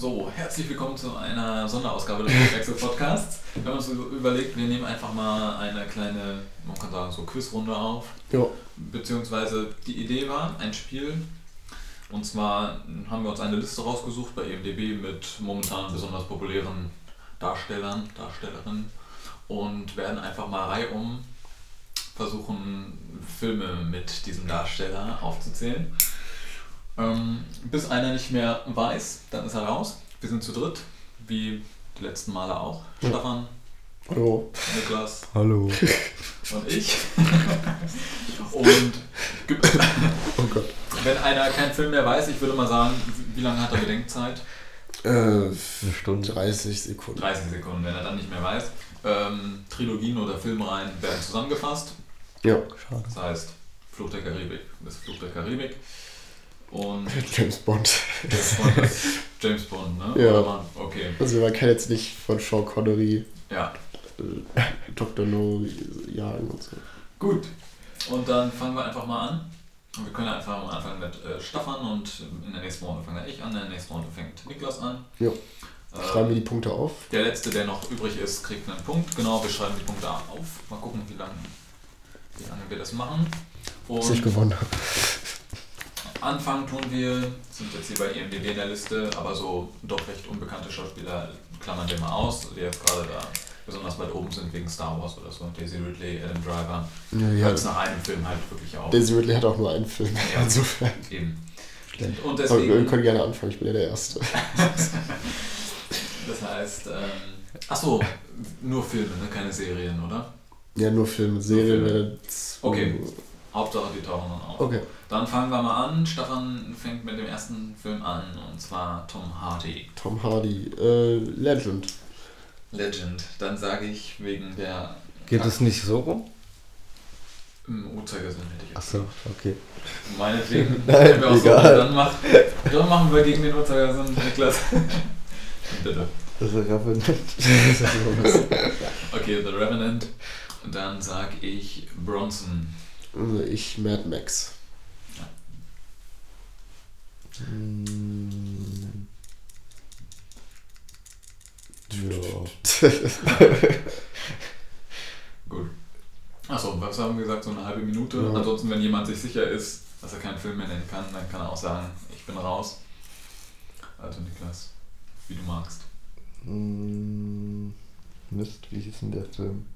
So, herzlich willkommen zu einer Sonderausgabe des Wechsel Podcasts. Wir haben uns überlegt, wir nehmen einfach mal eine kleine, man kann sagen, so Quizrunde auf. Ja. Beziehungsweise die Idee war ein Spiel. Und zwar haben wir uns eine Liste rausgesucht bei EMDB mit momentan besonders populären Darstellern, Darstellerinnen und werden einfach mal reihum versuchen, Filme mit diesem Darsteller aufzuzählen. Ähm, bis einer nicht mehr weiß, dann ist er raus. Wir sind zu dritt, wie die letzten Male auch. Ja. Stefan, Hallo. Niklas Hallo. und ich. und Oh Gott. wenn einer keinen Film mehr weiß, ich würde mal sagen, wie lange hat er Bedenkzeit? Äh, Eine Stunde. 30 Sekunden. 30 Sekunden, wenn er dann nicht mehr weiß. Ähm, Trilogien oder Filmreihen werden zusammengefasst. Ja. Schade. Das heißt, Flucht der Karibik ist Flucht der Karibik. Und James Bond. James Bond ist James Bond, ne? Ja. Oder man- Okay, Also man kann jetzt nicht von Sean Connery ja. äh, Dr. No jagen und so. Gut. Und dann fangen wir einfach mal an. Und wir können einfach mal anfangen mit äh, Stefan und in der nächsten Runde fange ich an, in der nächsten Runde fängt Niklas an. Ja. Ähm, Schreiben wir die Punkte auf. Der letzte, der noch übrig ist, kriegt einen Punkt. Genau, wir schreiben die Punkte auf. Mal gucken, wie lange, wie lange wir das machen. Bis ich Und gewonnen habe. Anfangen tun wir, sind jetzt hier bei IMDb in der Liste, aber so doch recht unbekannte Schauspieler klammern wir mal aus, die jetzt gerade da besonders weit oben sind wegen Star Wars oder so. Daisy Ridley, Adam Driver. Ja, ja. Jetzt nach einem Film halt wirklich auch. Daisy Ridley hat auch nur einen Film. Ja. Insofern. Eben. Und Aber wir deswegen, können gerne anfangen, ich bin ja der Erste. das heißt, ähm, achso, nur Filme, ne? keine Serien, oder? Ja, nur Filme. Serien wäre Okay. Hauptsache, die tauchen dann auf. Okay. Dann fangen wir mal an. Stefan fängt mit dem ersten Film an, und zwar Tom Hardy. Tom Hardy. Äh, Legend. Legend. Dann sage ich wegen der Geht es nicht so rum? im Uhrzeigersinn hätte ich. Achso, okay. Meinetwegen. Nein, auch so, egal. dann, mach, dann machen wir gegen den Uhrzeigersinn, Niklas. Bitte. Das ist Revenant. Okay, The Revenant. Dann sag ich Bronson. Also ich Mad Max. Hm. Ja. Gut. Achso, was haben wir gesagt? So eine halbe Minute. Ja. Ansonsten, wenn jemand sich sicher ist, dass er keinen Film mehr nennen kann, dann kann er auch sagen, ich bin raus. Also Niklas, wie du magst. Hm, Mist, wie hieß denn der Film?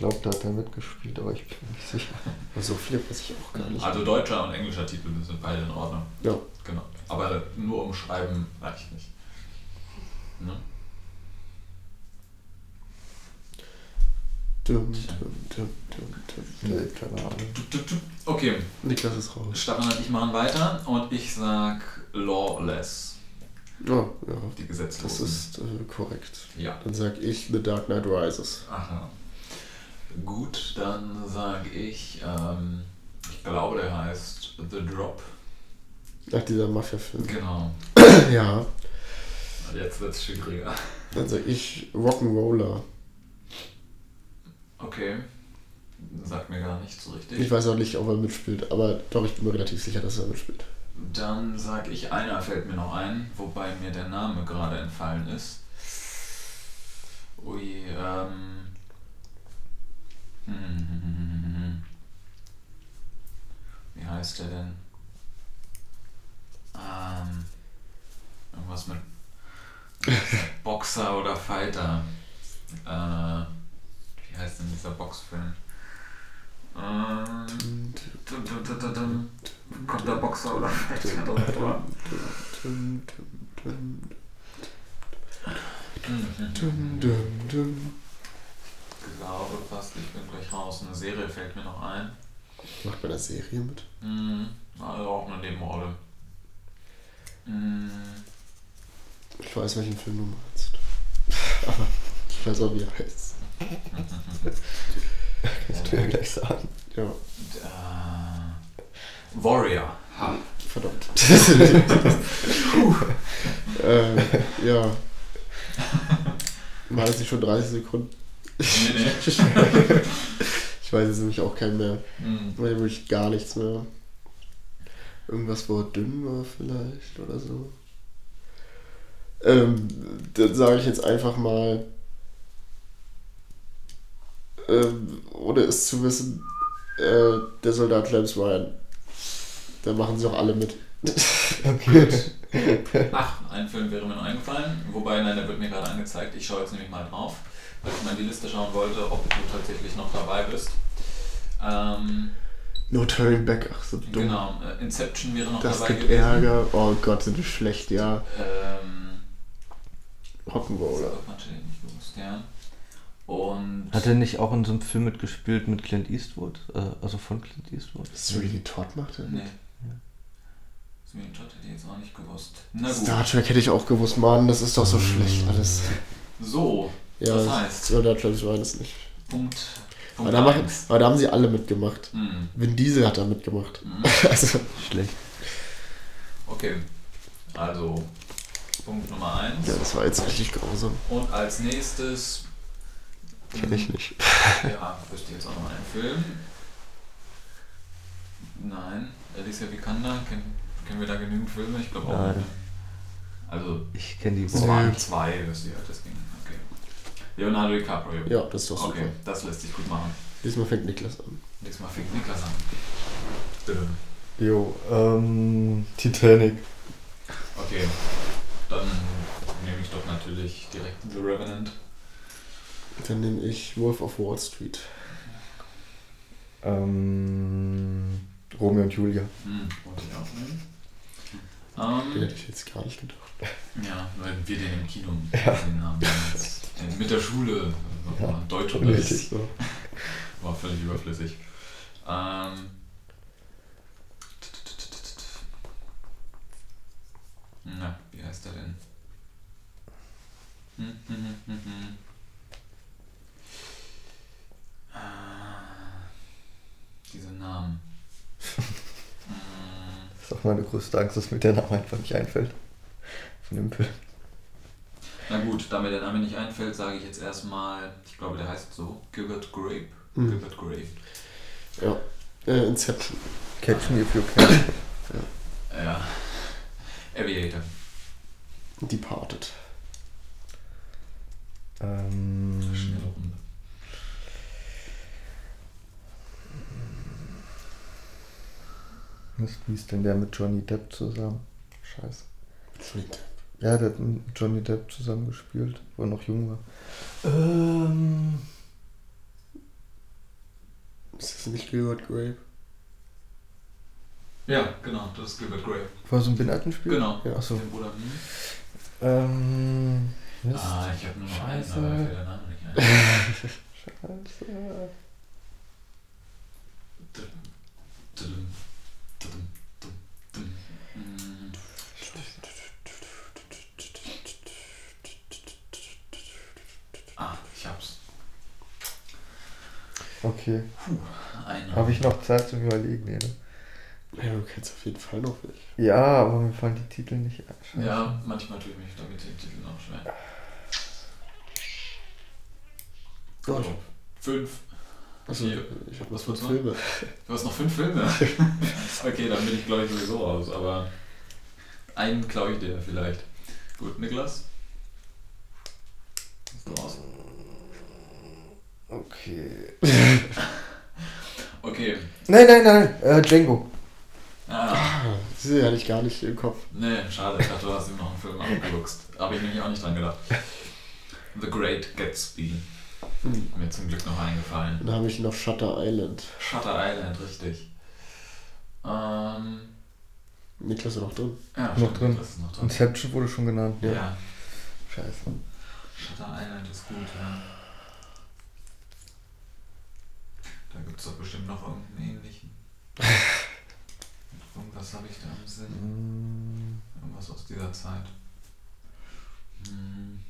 Ich glaube, da hat er mitgespielt, aber ich bin mir nicht sicher. So viele weiß ich auch gar nicht. Also deutscher und englischer Titel sind beide in Ordnung. Ja. Genau. Aber nur umschreiben reicht nicht. Ne? Dum, dum, dum, dum, dum, Nee, dum. keine Ahnung. Okay, Niklas ist raus. Stefan und ich machen weiter und ich sag Lawless, Oh, ja. die Das Gesetzlosen. ist äh, korrekt. Ja. Dann sag ich The Dark Knight Rises. Aha. Gut, dann sage ich, ähm, ich glaube, der heißt The Drop. Nach dieser Mafia-Film. Genau. Ja. Jetzt wird es schwieriger. Dann sag ich Rock'n'Roller. Okay. Sagt mir gar nicht so richtig. Ich weiß auch nicht, ob er mitspielt, aber doch, ich bin mir relativ sicher, dass er mitspielt. Dann sag ich, einer fällt mir noch ein, wobei mir der Name gerade entfallen ist. Ui, ähm. Hm, Wie heißt der denn? Ähm. Irgendwas mit Boxer oder Fighter. Äh, wie heißt denn dieser Boxfilm? Ähm. Kommt der Boxer oder Fighter drin vor? Dum, dum, dum, Mhm. dum, dum, dum. Ich glaube fast, ich bin gleich raus. Eine Serie fällt mir noch ein. Macht bei der Serie mit? Mhm. Also auch eine Nebenrolle. Mhm. Ich weiß, welchen Film du meinst. Aber ich weiß auch, wie er heißt. Kannst du ja gleich sagen. Ja, Äh, Warrior. Ha. verdammt. äh, ja. War das nicht schon 30 Sekunden? Nee, nee. Ich weiß jetzt nämlich auch keinen mehr. Mhm. Weil wirklich gar nichts mehr. Irgendwas, wo er dünn war vielleicht oder so. Ähm, dann sage ich jetzt einfach mal, ähm, ohne es zu wissen, äh, der Soldat James Ryan. Da machen sie auch alle mit. Okay. Ach, ein Film wäre mir noch eingefallen. Wobei, nein, der wird mir gerade angezeigt. Ich schaue jetzt nämlich mal drauf, weil ich mal in die Liste schauen wollte, ob du tatsächlich noch dabei bist. Ähm, No Turning Back, ach so dumm. genau, äh, Inception wäre noch Das dabei gibt gewesen. Ärger. Oh Gott, sind die schlecht, ja. Ähm, Rock'n'Roller. das hat ich nicht gewusst, ja. Und Hat er nicht auch in so einem Film mitgespielt mit Clint Eastwood? Äh, also von Clint Eastwood? Sweeney Todd macht er Nee. mit? Sweeney Todd hätte ich jetzt auch nicht gewusst. Na gut. Star Trek hätte ich auch gewusst, Mann, das ist doch so schlecht alles. So, Ja, das heißt, Soldat James Ryan ist nicht. Punkt, Aber Punkt da, machen, eins. aber da haben sie alle mitgemacht. Hm, Vin Diesel hat da mitgemacht. hm. Also, Schlecht. Okay, also Punkt Nummer 1. ja, das war jetzt richtig grausam. Und als nächstes. Kenn ich nicht. Ja, wüsste ich jetzt auch noch einen Film. Nein, Alicia Vikander, kennen, kennen wir da genügend Filme? Ich glaube auch Nein. nicht. Also, Ich kenne die nicht. zwei, wüsste ich halt das ging. Okay. Leonardo DiCaprio. Ja, das ist doch super. Okay, das lässt sich gut machen. Diesmal fängt Niklas an. Nächstes Mal fängt Niklas an. Bitte. Jo, ähm, Titanic. Okay, dann nehme ich doch natürlich direkt The Revenant. Dann nehme ich Wolf of Wall Street. Ähm, Romeo und Julia. Hm, wollte ich auch nehmen. Den Ähm, hätte ich jetzt gar nicht gedacht. ja, weil wir den im Kino Ja. gesehen haben. Äh, Mit der Schule. Ja, Ja, Deutsch unnötig. So. War völlig überflüssig. Ähm, na, wie heißt der denn? Hm, hm, hm. Ah, Diese Namen. Das ist auch meine größte Angst, dass mir der Name einfach nicht einfällt. Von dem Film. Na gut, da mir der Name nicht einfällt, sage ich jetzt erstmal, ich glaube, der heißt so, Gilbert Grape. Hm. Gilbert Grape. Ja. Äh, Inception. Catch Me If You Can. Ja. Aviator. Departed. Ähm, Schnelle Runde. Mist, wie ist denn der mit Johnny Depp zusammen? Scheiße. Sweet. Ja, der hat mit Johnny Depp zusammen gespielt, wo er noch jung war. Ähm, Ist das nicht Gilbert Grape? Ja, genau, das ist Gilbert Grape. wo er so ein Behinderten spielt? Genau. Ja. Achso. Den Bruder. Hm. Ähm, Mist. Ah, ich habe nur noch einen, Scheiße. aber mir fällt der Name nicht ein. Scheiße. Dudum, dudum, dudum, Okay. Habe ich noch Zeit zum Überlegen? Nee, ne? Ja, du kennst auf jeden Fall noch welche. Ja, aber mir fallen die Titel nicht ein. Scheiße. Ja, manchmal tue ich mich damit den Titel noch schwer. Oh, So, fünf. Also, Vier. ich habe noch Was fünf wird's Filme. Du hast noch fünf Filme. okay, dann bin ich glaube ich sowieso raus, aber einen klaue ich dir vielleicht. Gut, Niklas? Bist du raus? Okay. Okay. Nein, nein, nein, äh, Django. Ah, Ah, diese hatte ich gar nicht im Kopf. nee, schade. Ich dachte, du hast ihm noch einen Film angeguckt. Habe ich nämlich auch nicht dran gedacht. The Great Gatsby. Hm. Mir zum Glück noch eingefallen. Dann habe ich noch Shutter Island. Shutter Island, richtig. Ähm, Niklas ist noch drin. ja, Noch drin. Das ist noch drin. Inception wurde schon genannt. Ja. Ja. Scheiße. Shutter Island ist gut, ja. Da gibt es doch bestimmt noch irgendeinen ähnlichen. Irgendwas habe ich da im Sinn. Mm, Irgendwas aus dieser Zeit. Hm.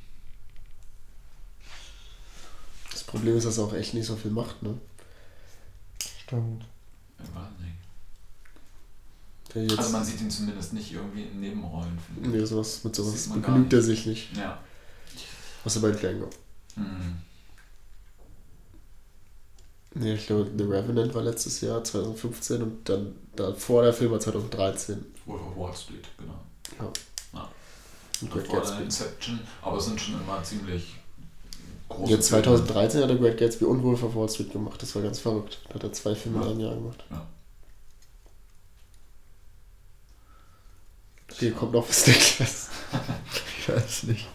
Das Problem ist, dass er auch echt nicht so viel macht, ne? Stimmt. Weiß nicht. Jetzt, Also man sieht ihn zumindest nicht irgendwie in Nebenrollen. finde ich. nee, sowas, mit sowas begnügt er sich nicht. Ja. Außer bei Django. Hm. Nee, ich glaube, The Revenant war letztes Jahr, 2015, und dann davor der Film war 2013. Wolf of Wall Street, genau. Und Great Davor dann Gatsby. Inception, aber es sind schon immer ziemlich große Jetzt 2013 hat er Great Gatsby und Wolf of Wall Street gemacht. Das war ganz verrückt. Da hat er zwei Filme in Ja. einem Jahr gemacht. Ja. Hier kommt noch was Niklas. Ich weiß nicht.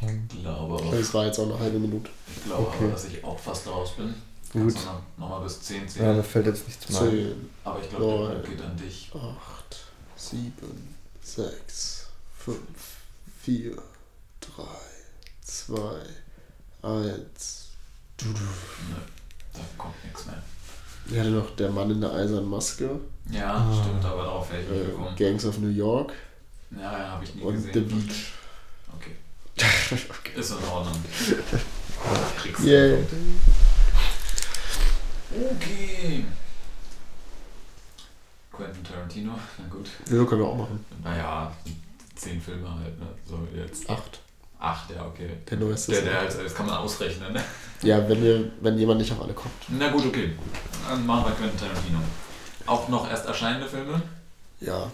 Ich glaube, Ich glaube, es war jetzt auch eine halbe Minute. Ich glaube Okay. aber, dass ich auch fast raus bin. Gut. Kannst du noch- Nochmal bis 10 Ja, zählen. mir fällt jetzt nichts mehr ein. 10, aber ich glaube, der. Punkt geht an dich. 8, 7, 6, 5, 4, 3, 2, 1. Du, du. Nö, da kommt nichts mehr. Ich hatte noch Der Mann in der eisernen Maske, Ja, Ah. stimmt, aber darauf wäre ich nicht äh, gekommen. Gangs of New York Ja, ja, habe ich nie und gesehen. The Beach. Okay, ist in Ordnung. Kriegst du. Yeah. Okay. Quentin Tarantino, na gut. Ja, können wir auch machen. Naja, zehn Filme halt, ne? So jetzt. 8. Acht, ja, okay. Der neueste Der, der acht. halt, das kann man ausrechnen, ne? Ja, wenn, wir, wenn jemand nicht auf alle kommt. Na gut, okay. Dann machen wir Quentin Tarantino. Auch noch erst erscheinende Filme? Ja,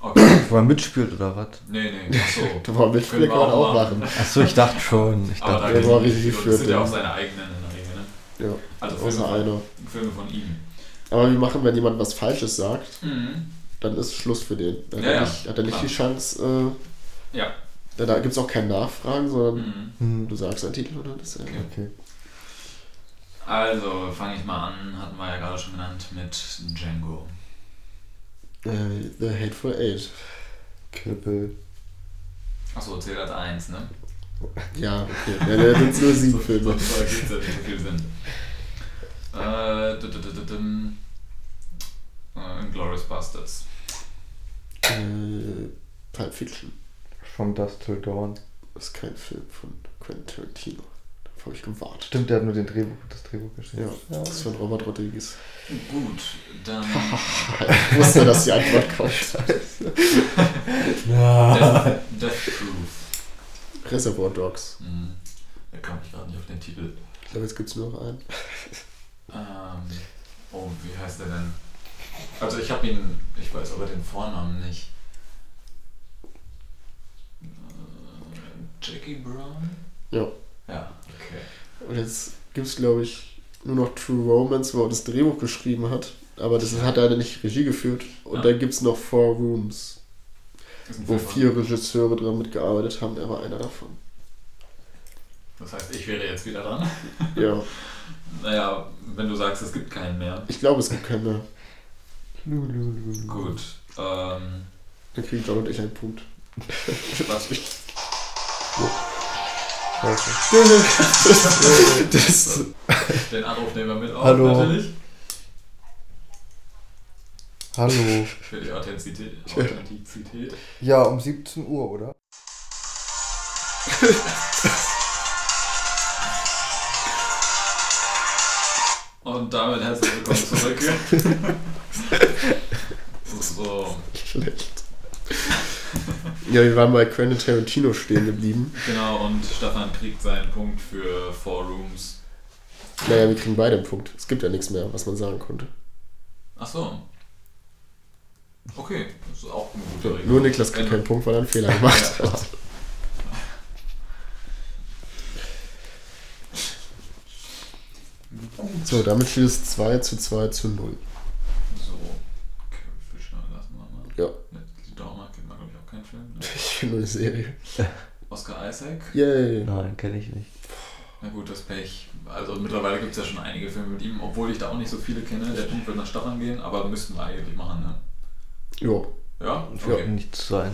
Okay. Wo er mitspielt oder was? Nee, nee, achso. war Mitspieler Können kann wir man auch machen. Achso, ich dachte schon. Ich Aber da dachte, Der war richtig geführt, Das sind ja ja. auch seine eigenen in der Regel, ne? Ja, Also Filme, einer. Filme von ihm. Aber wir machen, wenn jemand was Falsches sagt, Mhm. dann ist Schluss für den. Dann Ja, hat, er ja, nicht, hat er nicht klar. die Chance, äh, Ja. da, da gibt es auch kein Nachfragen, sondern Mhm. hm, du sagst einen Titel oder das Okay. okay. Also, fange ich mal an, hatten wir ja gerade schon genannt, mit Django. Äh, The Hateful Eight. Kippel. Achso, zählt als eins, ne? Ja, okay. Ja, da sind nur sieben Filme. Sonst ergibt es ja nicht so viel Sinn. Äh, d- d- d- d- dim. äh, Inglourious Bastards. Äh, Pulp Fiction. From Dust Till Dawn. Das ist kein Film von Quentin Tarantino. Habe ich gewartet. Stimmt, der hat nur den Drehbuch, das Drehbuch geschrieben. Ja, das ist von Robert Rodriguez. Gut, dann Ich wusste, dass die Antwort kommt. Death, Death Proof. Reservoir Dogs. Mhm. Da kam ich gerade nicht auf den Titel. Ich glaube, jetzt gibt es nur noch einen. Ähm, oh, wie heißt der denn? Also ich habe ihn, ich weiß aber den Vornamen nicht. Äh, Jackie Brown? Ja. Ja. Und jetzt gibt es, glaube ich, nur noch True Romance, wo er das Drehbuch geschrieben hat. Aber das hat er nicht Regie geführt. Und Ja. dann gibt es noch Four Rooms, wo vier Regisseure dran mitgearbeitet haben. Er war einer davon. Das heißt, ich wäre jetzt wieder dran. Ja, Naja, wenn du sagst, es gibt keinen mehr. ich glaube, es gibt keinen mehr. Gut. Ähm, Dann kriegen John und ich einen Punkt. was das, Den Anruf nehmen wir mit auf, Hallo. natürlich. Hallo. Für die Authentizität. Authentizität. Ja, um 17 Uhr, oder? Und damit herzlich willkommen zurück. so, schlecht. Ja, wir waren bei Quentin Tarantino stehen geblieben. genau, und Stefan kriegt seinen Punkt für Four Rooms. Naja, wir kriegen beide einen Punkt. Es gibt ja nichts mehr, was man sagen konnte. Ach so. Okay, das ist auch eine gute Regel. Nur Niklas kriegt Wenn- keinen Punkt, weil er einen Fehler gemacht Ja. hat. So, damit steht es 2 zu 2 zu 0. So, Carrie Fisher lassen wir mal. Ja. Die Daumer kennt man, glaube ich. Ne? Bin nur eine Serie. Oscar Isaac. Yay. Nein, kenne ich nicht. Na gut, das Pech. Also mittlerweile gibt es ja schon einige Filme mit ihm, obwohl ich da auch nicht so viele kenne. Der Punkt wird nach Stefan gehen, aber müssten wir eigentlich machen, ne? Jo, Ja? Okay. nichts sein.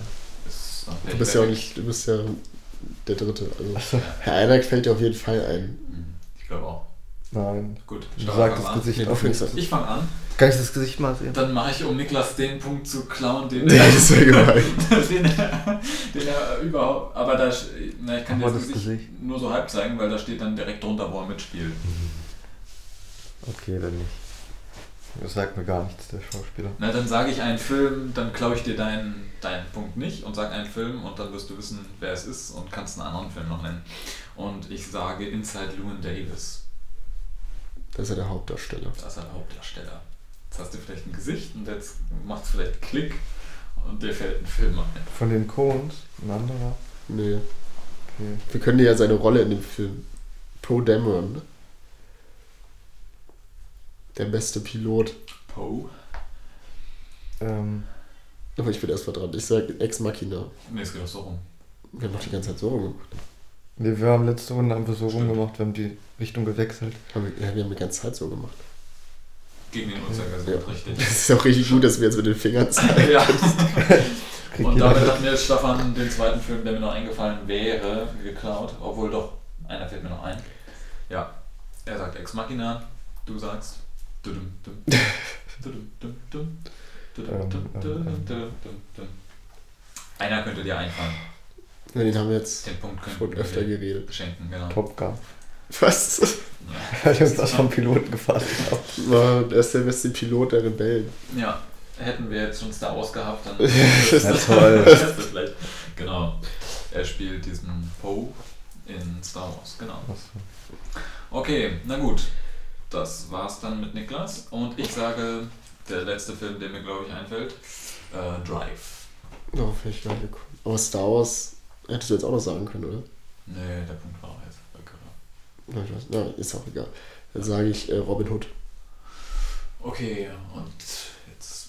Ist dann du bist ja auch nicht, du bist ja der Dritte. Also, Achso. Herr Einak fällt dir auf jeden Fall ein. Mhm, Ich glaube auch. Nein. Gut, Du Stefan, sagst fang das an. Gesicht Nee, an. Ich fange an. Kann ich das Gesicht mal sehen? Dann mache ich, um Niklas den Punkt zu klauen, den, Nee, gemein. den, er, den er überhaupt. Aber da, na, ich kann dir das, das Gesicht, Gesicht. nur so halb zeigen, weil da steht dann direkt drunter, wo er mitspielt. Okay, dann nicht. Das sagt mir gar nichts, der Schauspieler. Na, dann sage ich einen Film, dann klaue ich dir deinen, deinen Punkt nicht und sage einen Film und dann wirst du wissen, wer es ist und kannst einen anderen Film noch nennen. Und ich sage Inside Llewyn Davis. Das ist ja der Hauptdarsteller. Das ist ein Hauptdarsteller. Jetzt hast du vielleicht ein Gesicht und jetzt macht es vielleicht Klick Und dir fällt ein Film ein. Von den Coens, ein anderer. Nee. Okay. Wir können dir ja seine Rolle in dem Film. Poe Dameron. ne? Der beste Pilot. Poe? Ähm, Aber ich bin erst mal dran. Ich sag Ex Machina. Nee, es geht doch so rum. Wir haben doch die ganze Zeit so gemacht. Nee, wir haben letzte Runde einfach so Stimmt. rumgemacht, wir haben die Richtung gewechselt. Haben wir, ja, wir haben die ganze Zeit so gemacht. Gegen den Uhrzeigersinn, Ja. richtig. Das ist auch richtig gut, dass wir jetzt mit den Fingern zeigen. ja. Und damit mit. hat mir Stefan den zweiten Film, der mir noch eingefallen wäre, geklaut. Obwohl doch, einer fällt mir noch ein. Ja, er sagt Ex Machina, du sagst. Einer könnte dir einfallen. Ja, den haben wir jetzt Den Punkt schon wir öfter dir geredet. schenken, genau. Top Gun. Was? Ja. Weil wir uns das vom Piloten gefasst haben. War, er ist der beste Pilot der Rebellen. ja, hätten wir jetzt schon Star Wars gehabt, dann Ja, toll. das vielleicht. Genau. Er spielt diesen Poe in Star Wars, genau. Okay, na gut. Das war's dann mit Niklas. Und ich sage, der letzte Film, der mir glaube ich einfällt, äh, Drive. Oh, vielleicht gar nicht. Aber Star Wars hättest du jetzt auch noch sagen können, oder? Nee, der Punkt war auch jetzt weg? Na, ich weiß, na, ist auch egal. Dann sage ich äh, Robin Hood. Okay, und jetzt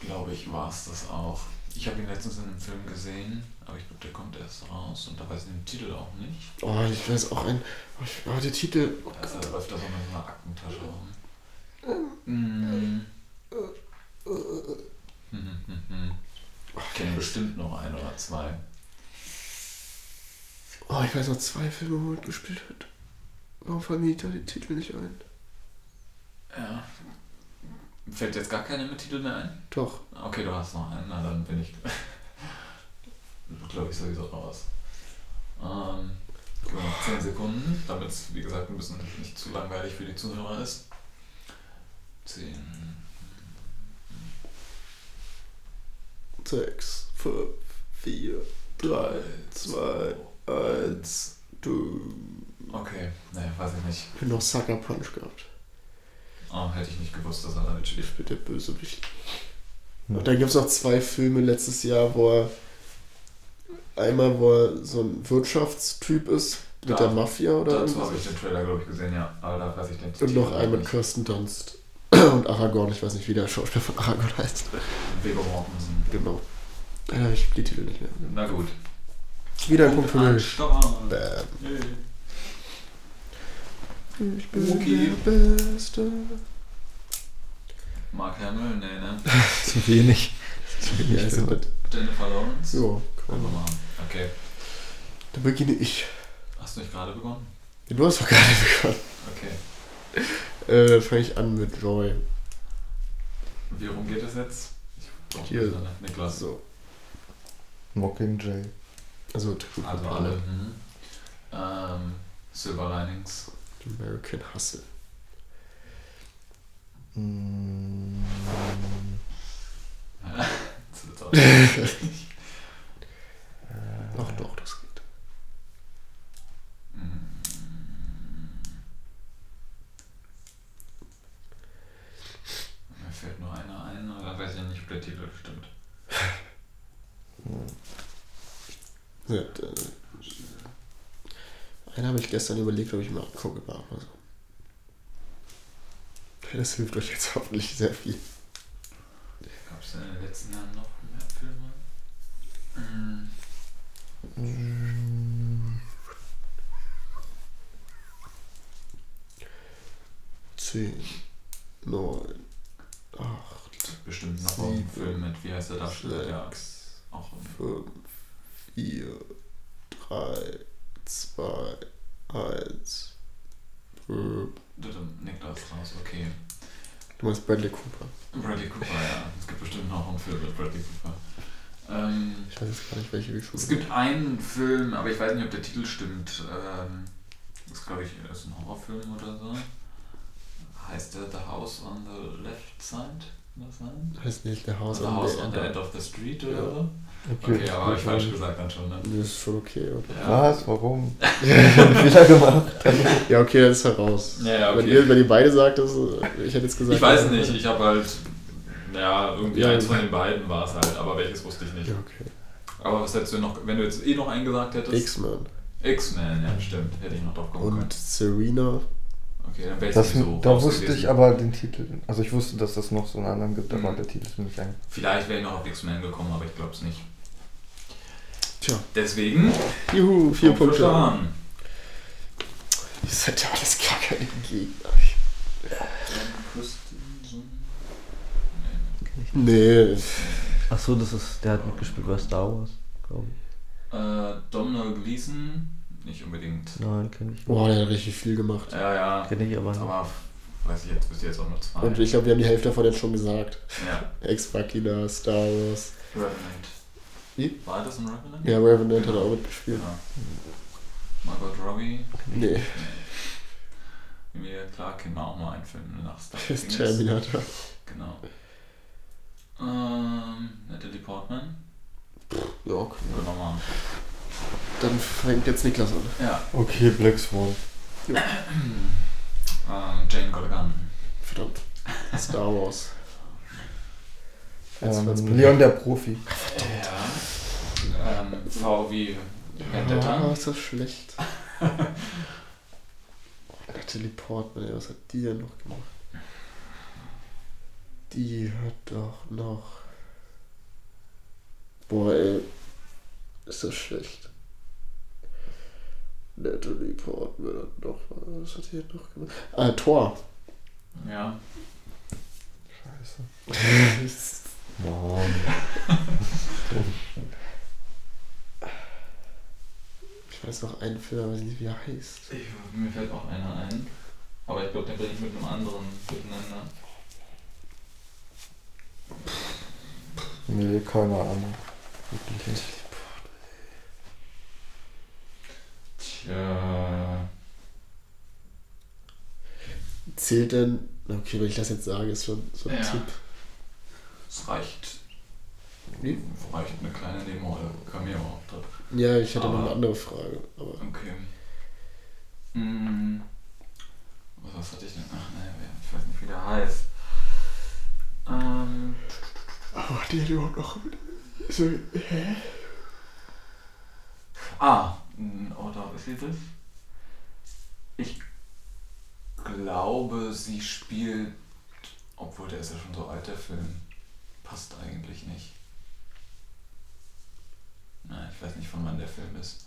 glaube ich, war es das auch. Ich habe ihn letztens in einem Film gesehen, aber ich glaube, der kommt erst raus und da weiß ich den Titel auch nicht. Oh, ich weiß auch ein. Oh, ich, oh der Titel. Also da läuft da so in so einer Aktentasche rum. Mm. Hm, hm, hm, hm. Ich kenne bestimmt noch ein oder zwei. Oh, ich weiß noch zwei Filme, wo er mitgespielt hat. Warum fallen mir da die Titel nicht ein? Ja. Fällt jetzt gar keine mit Titel mehr ein? Doch. Okay, du hast noch einen, na dann bin ich. glaube ich sowieso raus. Ähm, noch 10 Sekunden, damit es, wie gesagt, ein bisschen nicht zu langweilig für die Zuhörer ist. 10. Sechs, fünf, vier, drei, zwei, eins, du. Okay, ne, weiß ich nicht. Ich bin noch Sucker Punch gehabt. Oh, hätte ich nicht gewusst, dass er damit spielt. Ich bin der Bösewicht. Hm. Und dann gibt es noch zwei Filme letztes Jahr, wo er einmal, wo er so ein Wirtschaftstyp ist mit Da- der Mafia oder Dazu habe ich den Trailer, glaube ich, gesehen, ja. Aber da weiß ich den Und noch Titel einen mit. Kirsten Dunst. Und Aragorn, ich weiß nicht, wie der Schauspieler von Aragorn heißt. Weber Mortensen. Genau. Ja, ich die Titel nicht mehr. Na gut. Wieder ein Punkt für mich. Bam. Ich bin Okay. der Beste. Mark Hamill, nee, ne? Zu wenig. Zu Ja, wenig. ja mit. Jennifer Lawrence. So, Können wir komm. machen. Okay. Dann beginne ich. Hast du nicht gerade begonnen? Du hast doch gerade begonnen. Okay. Äh, dann fange ich an mit Joy. Wie rum geht es jetzt? Hier. ne? Niklas. So. Mockingjay. Also, Also alle. alle. Mhm. Ähm, Silver Linings. American Hustle. Mm, Das wird's auch schwierig. äh, Doch, doch, das geht. Mhm. Mir fällt nur einer ein, aber dann weiß ich nicht, ob der Titel stimmt. Ja, äh, einen habe ich gestern überlegt, ob ich mir angucke, aber so. Okay, das hilft euch jetzt hoffentlich sehr viel. Gab es in den letzten Jahren noch mehr Filme? Mhm. mm, Zehn, neun, acht, Bestimmt noch Sieben, ein Film mit, wie heißt der Darsteller? Der sechs, auch im fünf, vier, drei, zwei, eins. Äh, Niklas raus, okay. Du meinst Bradley Cooper. Bradley Cooper, ja. Es gibt bestimmt noch einen Film mit Bradley Cooper. Ähm, Ich weiß jetzt gar nicht, welche wir schon es gibt einen Film, aber ich weiß nicht, ob der Titel stimmt. Ähm, das ist, glaube ich, ist ein Horrorfilm oder so. Heißt der The House on the Left Side? Das sein? Heißt nicht der Haus Oder an House der on the End of the Street oder Ja. so? Okay, Okay, aber habe ich falsch gesagt dann schon, ne? Das ist schon okay, oder? Ja. Was? Warum? Fehler gemacht. Ja, okay, das ist heraus. Ja, ja, wenn, okay. ihr, wenn ihr beide sagt, das, ich hätte jetzt gesagt. Ich weiß nicht, ich habe halt Ja, irgendwie Ja, eins von den beiden war es halt, aber welches wusste ich nicht. Ja, okay. Aber was hättest du noch, wenn du jetzt eh noch einen gesagt hättest? X-Men. X-Men, ja, stimmt. Hätte ich noch drauf kommen können. Und Serena. Okay, dann wäre ich Das, sowieso da wusste gewesen. ich aber den Titel. Also ich wusste, dass das noch so einen anderen gibt, aber Mhm. der Titel ist mir nicht ein. Vielleicht wäre ich noch auf X-Men gekommen, aber ich glaube es nicht. Tja. Deswegen, Juhu, vier Punkte. Ihr seid ja alles gar keine Gegner. Nee. Achso, das ist, der hat mitgespielt bei Star Wars, glaube ich. Äh, Domhnall Gleeson, nicht unbedingt. Nein, kenne ich. Boah, der hat richtig viel gemacht. Ja, ja. Kenne ich aber nicht. Aber weiß ich jetzt, bis jetzt auch nur zwei. Und ich glaube, wir haben die Hälfte davon jetzt schon gesagt. ja, Ex-Machina, Star Wars. Revenant. Wie? War das ein Revenant? Ja, Revenant hat er auch mitgespielt. Ja. Margot Robbie. Nee, Emilia Clarke kennen wir auch mal einen Film nach Star Things. Terminator. Genau. Ähm, Natalie Portman. Ja, okay. Oder nochmal. Dann fängt jetzt Niklas an. Ja. Okay, Black Swan. Ähm, Jane Golgan. Verdammt. Star Wars. Jetzt wird's Ähm, Leon der Profi. Ja. Ähm, V wie Vendetta. Oh, ist das schlecht. Natalie Portman, was hat die denn noch gemacht? Die hat doch noch. Boah, ey. Ist das schlecht. Natalie Portman hat noch. Was hat die denn noch gemacht? Ah, Tor. Ja. Scheiße. Mann. Ich weiß noch einen Film, aber ich weiß nicht, wie er heißt. Ich, mir fällt auch einer ein. Aber ich glaube, den bringe ich mit einem anderen miteinander. Nee, keine Ahnung. Wirklich nicht. Tja. Zählt denn. Okay, wenn ich das jetzt sage, ist schon so ein Ja. Tipp. Es reicht. Wie? Reicht eine kleine Nebenrolle. Cameo-Auftritt. Ja, ich hatte noch Aber- eine andere Frage. Aber Okay. Hm. Was, was hatte ich denn? Ach ne, ich weiß nicht, wie der heißt. Ähm. Aber hat die denn überhaupt noch. So, hä? Ah, n- oder ist sie das? Ich glaube, sie spielt. Obwohl der ist ja schon so alt, der Film. Passt eigentlich nicht. Na, ich weiß nicht, von wann der Film ist.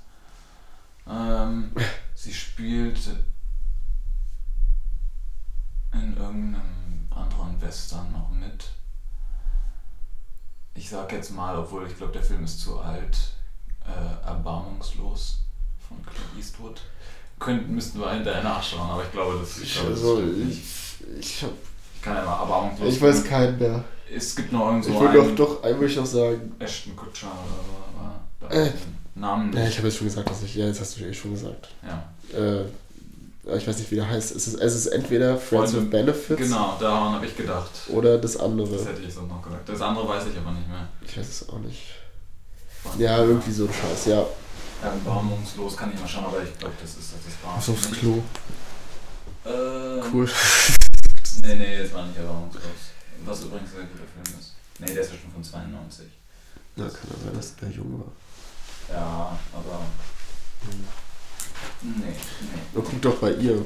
Ähm, sie spielt in irgendeinem anderen Western noch mit. Ich sag jetzt mal, obwohl ich glaube, der Film ist zu alt, äh, Erbarmungslos von Clint Eastwood. Könnten, müssten wir hinterher nachschauen, aber ich glaube, das, ich glaube, also, ich, ich, hab, Ich kann ja mal Erbarmungslos. ich weiß keinen mehr. Es gibt noch irgend Ich würde einen doch, doch, einen würde ich noch sagen. Ashton Kutcher oder so, aber Äh. Namen Ja, nicht. ich habe jetzt schon gesagt, dass ich. Ja, jetzt hast du eh schon gesagt. Ja. Äh, ja, ich weiß nicht, wie der heißt. Es ist, es ist entweder Friends Freunde- with Benefits Genau, daran habe ich gedacht. oder das Das andere. hätte ich so noch gesagt. Das andere weiß ich aber nicht mehr. Ich weiß es auch nicht. Ja, irgendwie so ein Scheiß, ja. Erbarmungslos kann ich mal schauen, aber ich glaube, das ist das. das war Muss aufs nicht. Klo. Äh, Cool. Nee, nee, das war nicht erbarmungslos. Was übrigens ein sehr guter Film ist. Nee, der ist ja schon von 92. Ja, kann ja sein, dass der jung war. Ja, aber. Nee, nee. Na, guck doch bei ihr.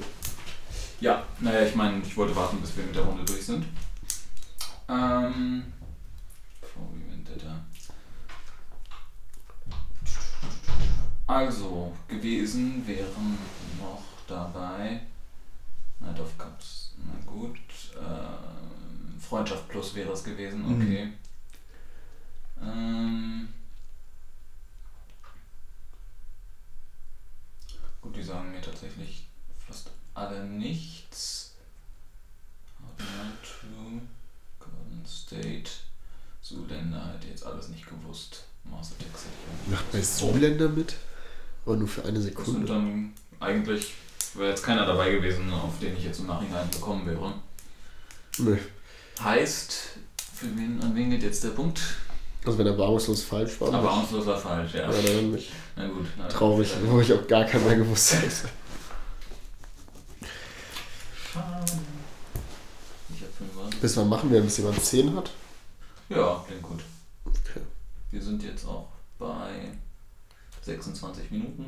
Ja, naja, ich meine, ich wollte warten, bis wir mit der Runde durch sind. Ähm. Wir Vendetta. Also, gewesen wären noch dabei. Night of Cups, na gut. Ähm, Freundschaft Plus wäre es gewesen, Mhm. okay. Ähm. Gut, die sagen mir tatsächlich fast alle nichts. True, Golden State, Zuländer hätte jetzt alles nicht gewusst. Auch nicht Macht bei. Zoolander mit? Aber nur für eine Sekunde. dann eigentlich, wäre jetzt keiner dabei gewesen, auf den ich jetzt im Nachhinein gekommen wäre. Nee. Heißt, für wen, an wen geht jetzt der Punkt? Also wenn er warmungslos falsch war. Dann- auslos war falsch, ja. Ja, dann nicht. Na gut. Na, Traurig, wo ich auch gar keinen mehr gewusst hätte. Schade. Ich hab fünf Worte. Bis wann machen wir, bis jemand 10 hat? Ja, klingt gut. Okay. Wir sind jetzt auch bei 26 Minuten.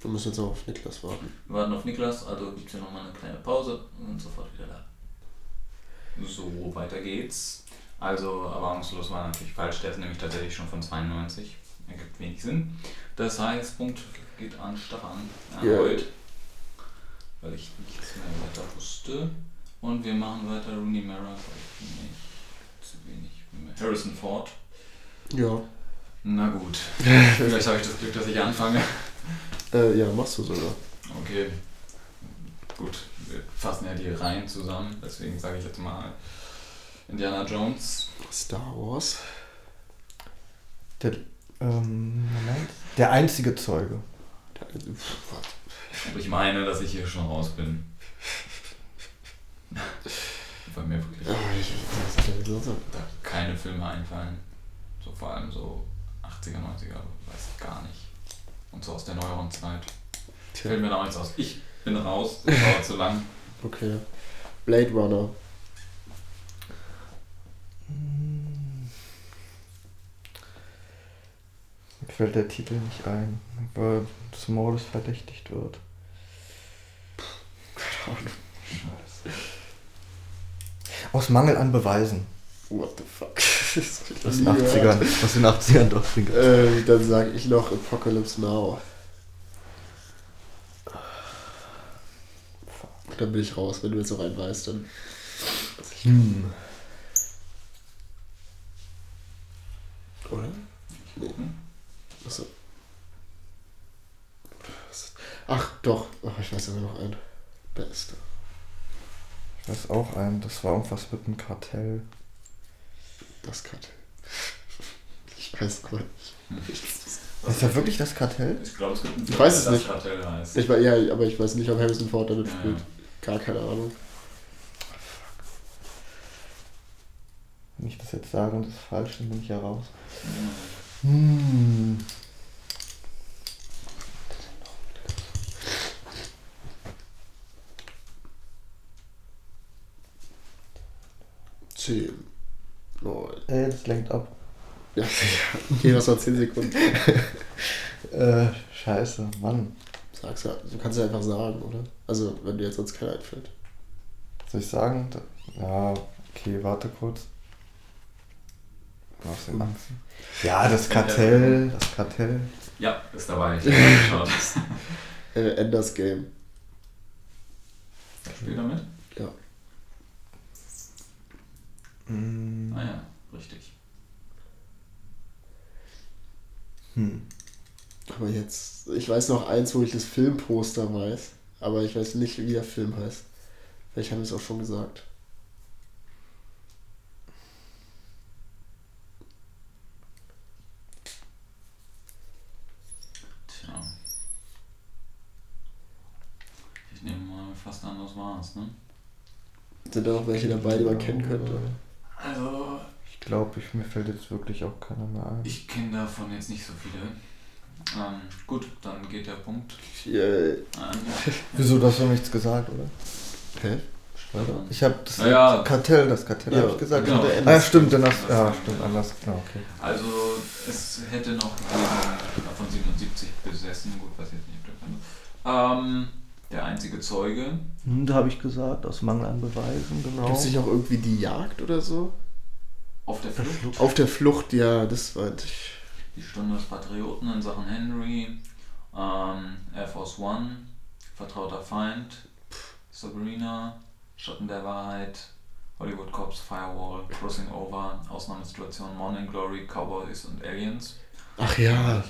Wir müssen jetzt auch auf Niklas warten. Wir warten auf Niklas, also gibt es hier nochmal eine kleine Pause und sind sofort wieder da. So, weiter geht's. Also, erwartungslos war natürlich falsch, der ist nämlich tatsächlich schon von 92. Ergibt wenig Sinn. Das heißt, Punkt geht an Stefan erneut, weil ich nichts mehr weiter wusste. Und wir machen weiter Rooney Mara, weil ich nicht zu wenig. Harrison Ford. Ja. Na gut, vielleicht habe ich das Glück, dass ich anfange. Äh, ja, machst du sogar. Okay, gut, wir fassen ja die Reihen zusammen, deswegen sage ich jetzt mal Indiana Jones. Star Wars. Der, ähm, Moment. Der einzige Zeuge. Der-. Und ich meine, dass ich hier schon raus bin. Weil mir wirklich Ah, da keine Filme einfallen. So vor allem so 80er, 90er, weiß ich gar nicht. Und so aus der neueren Zeit. Tja, Fällt mir da nichts aus. Ich bin raus, das dauert zu lang. okay. Blade Runner. Mir fällt der Titel nicht ein, weil des Mordes verdächtigt wird. Aus Mangel an Beweisen. What the fuck? Aus den 80ern. Aus den 80ern doch. Äh, dann sage ich noch Apocalypse Now. Dann bin ich raus. Wenn du jetzt noch einen weißt, dann. Hm. Oder? Nee. Achso. Ach, doch. Ach, ich weiß aber noch einen. Beste. Ich weiß auch einen, das war irgendwas mit einem Kartell. Das Kartell. Ich weiß aber nicht. Ist das wirklich das Kartell? Ich glaube, es gibt einen Ich weiß es der nicht. Das Kartell heißt. Ich war, ja, aber ich weiß nicht, ob Harrison Ford damit Ja, spielt. Gar keine Ahnung. Wenn ich das jetzt sage und das ist falsch, dann bin ich ja raus. Hm. Zehn. Neun. Ey, das lenkt ab. Ja, ja. Okay, das war 10 Sekunden. Äh, scheiße, Mann. Sag's ja. Du kannst ja einfach sagen, oder? Also, wenn dir jetzt sonst keiner einfällt. Soll ich sagen? Ja, okay, warte kurz. Denn Angst? Ja, das Kartell, das Kartell. ja, ist dabei. Ich habe geschaut. Äh, Enders Game. Spielt damit? Ja. Hm. Ah ja, richtig. Hm. Aber jetzt, ich weiß noch eins, wo ich das Filmposter weiß, aber ich weiß nicht, wie der Film heißt. Vielleicht haben wir es auch schon gesagt. Tja. Ich nehme mal fast an, das war's, ne? Sind da noch welche dabei, die man kennen könnte? Also, Ich glaube, ich, mir fällt jetzt wirklich auch keiner mehr ein. ich kenne davon jetzt nicht so viele. Ähm, gut, dann geht der Punkt Yay. an. Wieso, du hast doch nichts gesagt, oder? Hä? Stefan. Ich habe das Ja, ja. Kartell, das Kartell Ja, habe ich gesagt. genau. Ah, ja, stimmt, dann hast ja, stimmt, anders. Ja, okay. Also, es hätte noch gegeben, von 77 besessen, gut, weiß jetzt nicht. Ähm, der einzige Zeuge. Hm, da habe ich gesagt, aus Mangel an Beweisen, genau. Gibt es nicht auch irgendwie die Jagd oder so? Auf der Flucht. Auf der Flucht, ja, das meinte ich. Die Stunde des Patrioten in Sachen Henry. Ähm, Air Force One. Vertrauter Feind. Sabrina. Schatten der Wahrheit. Hollywood Cops, Firewall, Crossing Over, Ausnahmesituation, Morning Glory, Cowboys und Aliens. Ach ja.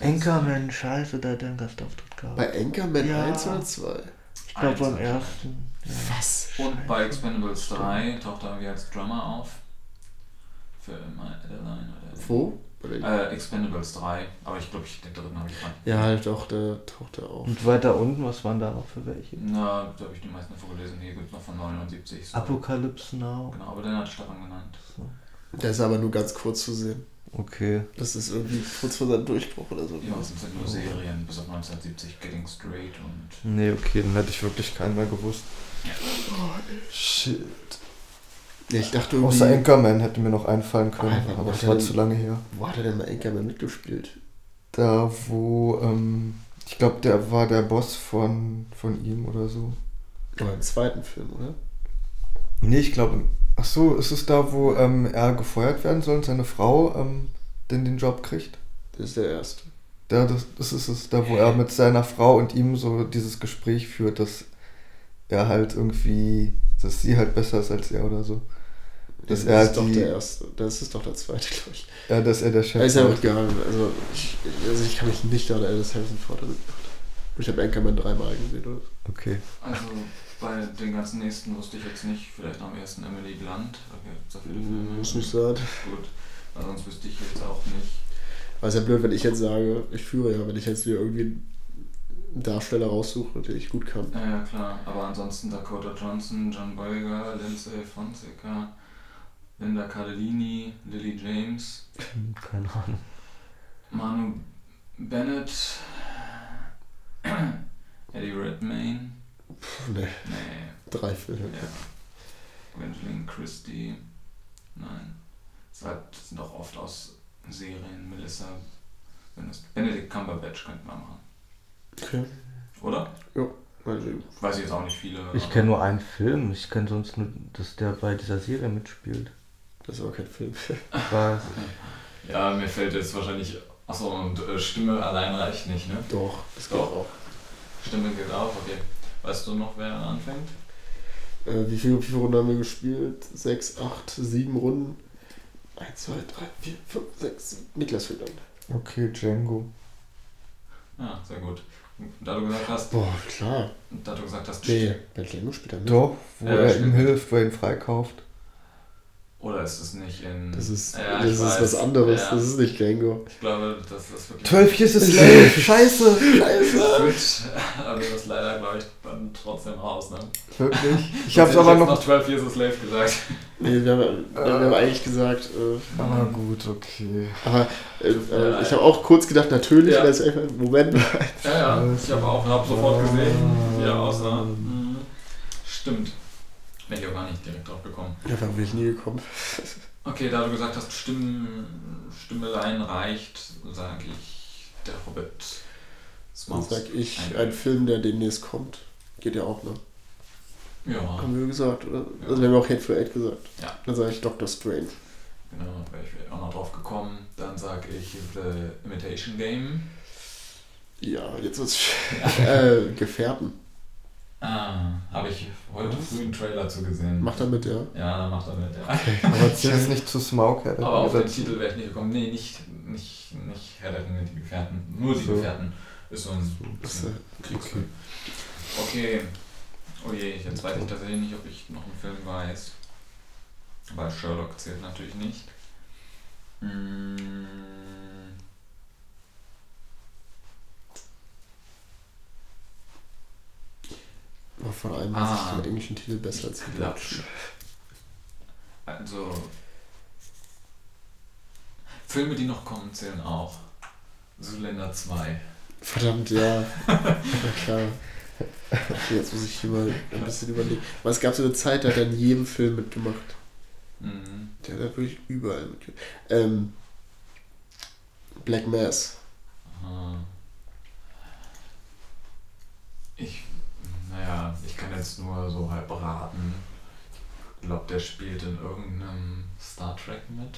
Anchorman, scheiße, da hat er einen Gastauftritt gehabt. Bei Anchorman Ja. 1 oder 2? ich glaube beim ersten. Ja. Was? Und bei Expendables 3 taucht er irgendwie als Drummer auf. Für immer Adeline oder. Wo? Äh, Expendables 3, aber ich glaube, ich, den dritten habe ich mal. Ja, doch, da taucht er auf. Und weiter unten, was waren da noch für welche? Na, da habe ich die meisten vorgelesen. Hier gibt es noch von 79. So. Apocalypse Now. Genau, aber den hat Stefan genannt. So. Der ist aber nur ganz kurz zu sehen. Okay. Das ist irgendwie kurz vor seinem Durchbruch oder so. Ja, es sind nur Serien bis auf 1970, Getting Straight und. Nee, okay, dann hätte ich wirklich keinen mehr gewusst. Shit. Ja, ich dachte irgendwie. Außer Anchorman hätte mir noch einfallen können, Einfach, aber das war denn? zu lange her. Wo hat er denn mal Anchorman mitgespielt? Da, wo, ähm, ich glaube, der war der Boss von, von ihm oder so. Aber im zweiten Film, oder? Nee, ich glaube, ach so, ist es da, wo ähm, er gefeuert werden soll und seine Frau ähm, denn den Job kriegt? Das ist der erste. Da, das, das ist es, da, wo er mit seiner Frau und ihm so dieses Gespräch führt, dass er halt irgendwie, dass sie halt besser ist als er oder so. Dass das er ist doch die- der erste. Das ist doch der zweite, glaube ich. Ja, dass er der Chef Ja, ist ja auch egal. Also ich, also ich kann mich nicht daran erinnern, dass Harrison Ford damit gemacht hat. Ich habe Anchorman dreimal gesehen, oder? Okay. Also bei den ganzen nächsten wusste ich jetzt nicht, vielleicht am ersten Emily Blunt. Okay, so viele Filme. Muss nicht sein. Gut, weil sonst wüsste ich jetzt auch nicht. Weil es ja blöd, wenn ich jetzt sage, ich führe ja, wenn ich jetzt wieder irgendwie einen Darsteller raussuche, den ich gut kann. Ja, ja, klar. Aber ansonsten Dakota Johnson, John Boyega, Lindsay Fonseca, Linda Cardellini, Lily James, Keine Ahnung. Manu Bennett, Eddie Redmayne, Puh, ne, nee, drei Filme. ja. Evangeline Christie, nein. Es war- das sind auch oft aus Serien, Melissa, Benedict Cumberbatch könnte man machen. Okay. Oder? Also, Weiß ich jetzt auch nicht viele. Ich kenne nur einen Film. Ich kenne sonst nur, dass der bei dieser Serie mitspielt. das ist aber kein Film. War, Ja, mir fällt jetzt wahrscheinlich. Achso, und äh, Stimme allein reicht nicht, ne? Doch, das geht auch. Stimme geht auch, okay. Weißt du noch, wer anfängt? Äh, wie, viele, wie viele Runden haben wir gespielt? Sechs, acht, sieben Runden? Eins, zwei, drei, vier, fünf, sechs. sieben. Niklas fängt an. Okay, Django. Ja, sehr gut. Da du gesagt hast, Boah, klar. da du gesagt hast, Nee, bei Django spielt er mit. Doch, wo Ja, er ihm hilft, wo er ihn freikauft. Oder ist es nicht in. Das ist, Ja, das ist weiß. was anderes. Ja. Das ist nicht Django. Ich glaube, das ist wirklich. 12 Years a Slave! Scheiße! Gut, aber das ist leider, glaube ich, dann trotzdem raus, ne? Wirklich? Ich hab's hätte aber jetzt noch. 12 Years a Slave gesagt. Nee, wir haben, wir haben eigentlich gesagt, äh, Ah, gut, okay. aber äh, äh, ich habe auch kurz gedacht, natürlich, Ja. ist einfach, Moment mal. Ja, ja, ich habe auch hab sofort gesehen, wie er Ah. aussah. Mhm. Stimmt. Wäre ich auch gar nicht direkt drauf gekommen. Ja, da bin ich nie gekommen. Okay, da du gesagt hast, Stimmen, Stimmelein reicht, sage ich der Hobbit. Dann sag ich, ein Film, der demnächst kommt. Geht ja auch, ne? Ja, Haben wir gesagt, oder? Ja. Also wir haben auch Hate for Eight gesagt. Ja. Dann sage ich Doctor Strange. genau, wäre ich auch noch drauf gekommen. Dann sage ich The Imitation Game. Ja, jetzt wird's äh, Gefährten. Ah, habe ich heute früh einen Trailer zu gesehen. Macht er mit, ja? Ja, dann macht er mit, ja. Aber zählt nicht zu Smaug, hätte Aber auf den. Titel wäre ich nicht gekommen. Nee, nicht, nicht, nicht Herr der Ringe, die Gefährten. Nur die So. Gefährten. Ist so ein Das, bisschen Kriegsfilm. Okay. Oh je, jetzt weiß ich tatsächlich nicht, ob ich noch einen Film weiß. Weil Sherlock zählt natürlich nicht. Mm, aber von allem weiß Ah. ich den englischen Titel besser als den deutschen. Also. Filme, die noch kommen, zählen auch. Zoolander 2. Verdammt, ja. Klar. Okay, jetzt muss ich hier mal ein bisschen überlegen. Aber es gab so eine Zeit, da hat er in jedem Film mitgemacht. Mhm. Der hat wirklich überall mitgemacht. Ähm, Black Mass. Aha. Ich, naja, ich kann jetzt nur so halb raten. Ich glaube, der spielt in irgendeinem Star Trek mit.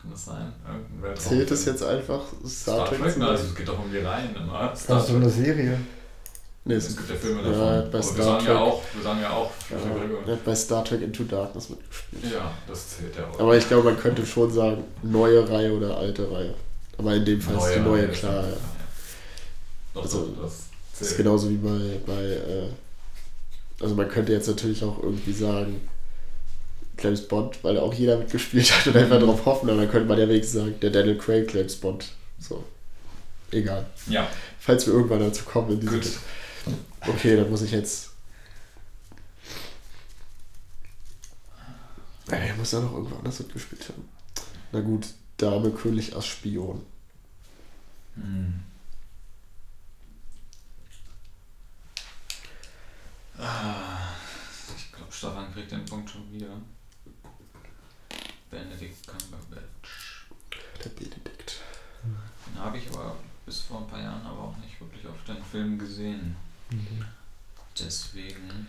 Kann das sein? Irgendein Zählt es jetzt einfach Star, Trek? zu Na, sein? also es geht doch um die Reihen immer. Star Das ist so eine Trek. Serie. Nee, Es gibt ja Filme ja, davon. bei Aber Star wir sagen Trek. ja auch, wir sagen ja auch, Ja, ja, er hat bei Star Trek Into Darkness mitgespielt. ja, das zählt ja auch. Aber ich glaube, man könnte schon sagen, neue Reihe oder alte Reihe. Aber in dem Fall ist die neue Reihe, klar. Ja. Doch, Also, doch, das Das ist genauso wie bei, bei äh, also man könnte jetzt natürlich auch irgendwie sagen, James Bond, weil auch jeder mitgespielt hat und einfach Mhm. darauf hoffen, aber dann könnte man ja wenigstens sagen, der Daniel Craig James Bond. So. Egal. Ja, Falls wir irgendwann dazu kommen in diesem. gut. Okay, dann muss ich jetzt. Er muss ja noch irgendwo anders mitgespielt haben. Na gut, Dame, König, Ass, Spion. Hm. Ah, Ich glaube, Stefan kriegt den Punkt schon wieder. Benedict Cumberbatch. Der Benedikt. Den habe ich aber bis vor ein paar Jahren aber auch nicht wirklich auf den Film gesehen. Deswegen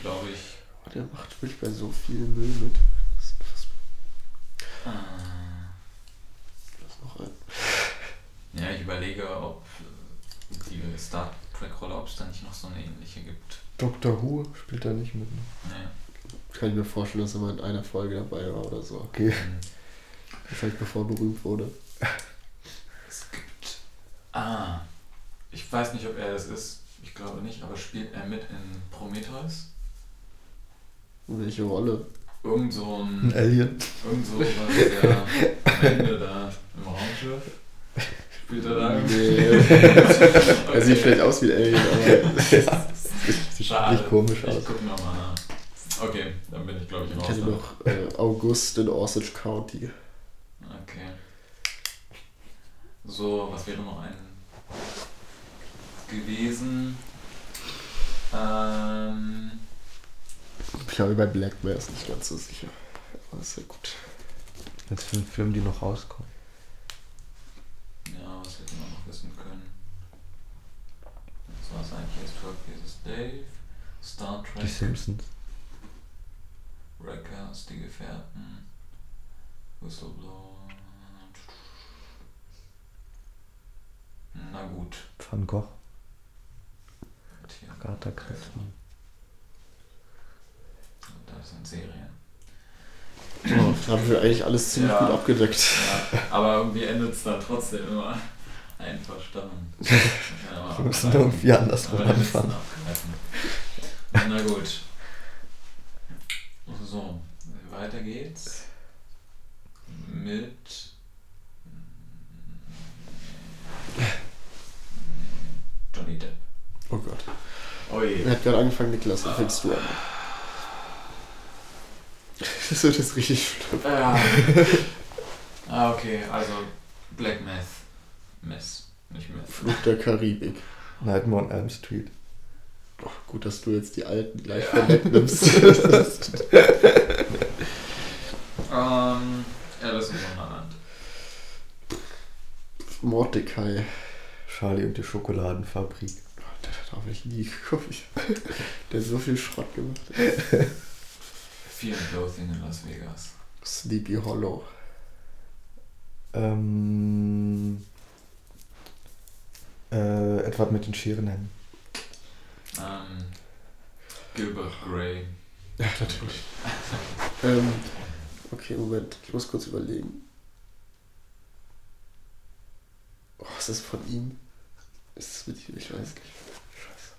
glaube ich. Oh, der macht wirklich bei so viel Müll mit. Das ist unfassbar. Äh, Da ist noch ein. ja, ich überlege, ob äh, die Star Trek-Rolle, ob es da nicht noch so eine ähnliche gibt. Doctor Who spielt da nicht mit. ne? Nee. Kann ich mir vorstellen, dass er mal in einer Folge dabei war oder so. Okay. Hm. Vielleicht bevor er berühmt wurde. Es gibt. Ah. Ich weiß nicht, ob er das ist. Ich glaube nicht, aber spielt er mit in Prometheus? Welche Rolle? Irgend so Ein ein. Alien. Irgend so was, der am Ende da im Raumschiff. Spielt er da irgendwie? Er sieht vielleicht aus wie ein Alien, aber. Sieht Schade. nicht komisch Ich aus. guck nochmal nach. Okay, dann bin ich glaube ich Ich raus. kenne noch äh, August in Osage County. Okay. So, was wäre noch ein gewesen? Ähm, Ich glaube, bei Black Bear ist nicht ganz so sicher. Aber ist ja gut. Jetzt für einen Film, die noch rauskommen. ja, was hätte man noch wissen können? Jetzt 12 Pieces Dave, Star Die Trek, Simpsons. Wreckers, Die Gefährten, Whistleblower. Na gut. Van Gogh. Agatha Christie. Das sind Serien. Oh, da haben wir eigentlich alles ziemlich Ja. gut abgedeckt. Ja, aber irgendwie endet es dann trotzdem immer einverstanden. Ja, Wir müssen irgendwie andersrum anfangen. Na gut. So, weiter geht's. Mit. Johnny Depp. Oh Gott. Oh je. Er hat gerade angefangen, Niklas, dann fängst du an. Das wird jetzt richtig schlimm. Ja. ah, okay, also Black Meth. Mess, nicht Meth. Fluch der Karibik. Nightmare on Elm Street. Oh, gut, dass du jetzt die alten gleich Ja. vorwegnimmst. Ähm, Alice im Wunderland. Mordecai. Charlie und die Schokoladenfabrik. Da habe ich nie geguckt. Der hat so viel Schrott gemacht. Fear and Loathing in Las Vegas. Sleepy Hollow. Ähm, äh, Edward mit den Scherenhänden. Ähm, Gilbert Grey. Ja, natürlich. ähm, okay, Moment. Ich muss kurz überlegen. Oh, ist das von ihm? Ist das mit ihm? Ich weiß nicht. Scheiße.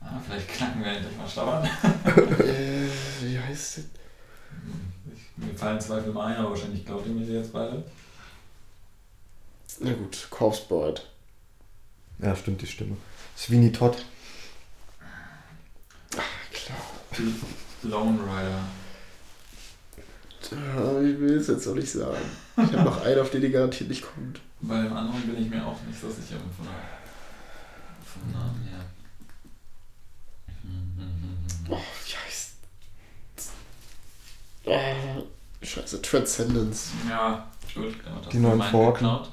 Ah, vielleicht knacken wir endlich mal Stauern. äh, wie heißt der? Ich, mir fallen zwei Filme ein, aber wahrscheinlich glaubt ihr mir die jetzt beide. Na gut, Corpse Board. Ja, stimmt, die Stimme. Sweeney Todd. Klar. Lone Rider. Ich will es jetzt auch nicht sagen. Ich habe noch einen, auf den die garantiert nicht kommt. Bei dem anderen bin ich mir auch nicht so sicher von, vom Namen her. Oh, wie heißt. Oh, scheiße, Transcendence. Ja, gut. Das Die neuen Pforten. geklaut.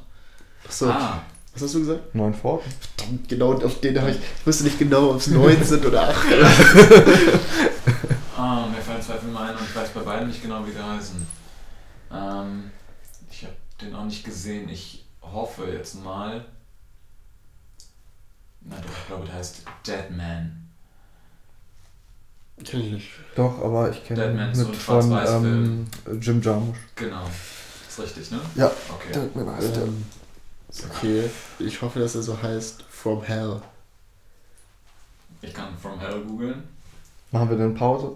Achso, Ah, was hast du gesagt? Neun Pforten. Verdammt, genau auf den habe ich. Ich wusste nicht genau, ob es neun sind oder acht. ah, mir fallen zwei Filme ein und ich weiß bei beiden nicht genau, wie die heißen. Ähm, ich habe den auch nicht gesehen. Ich hoffe jetzt mal. Na doch, ich glaube, der heißt Dead Man. Kenn ich nicht. Doch, aber ich kenne Dead ihn Man, so mit ein von Schwarz-Weiß-Film. ähm, Jim Jarmusch. Genau. Ist richtig, ne? Ja. Okay. Deadman heißt der. Okay, ich hoffe, dass er so heißt From Hell. Ich kann From Hell googeln. Machen wir denn Pause?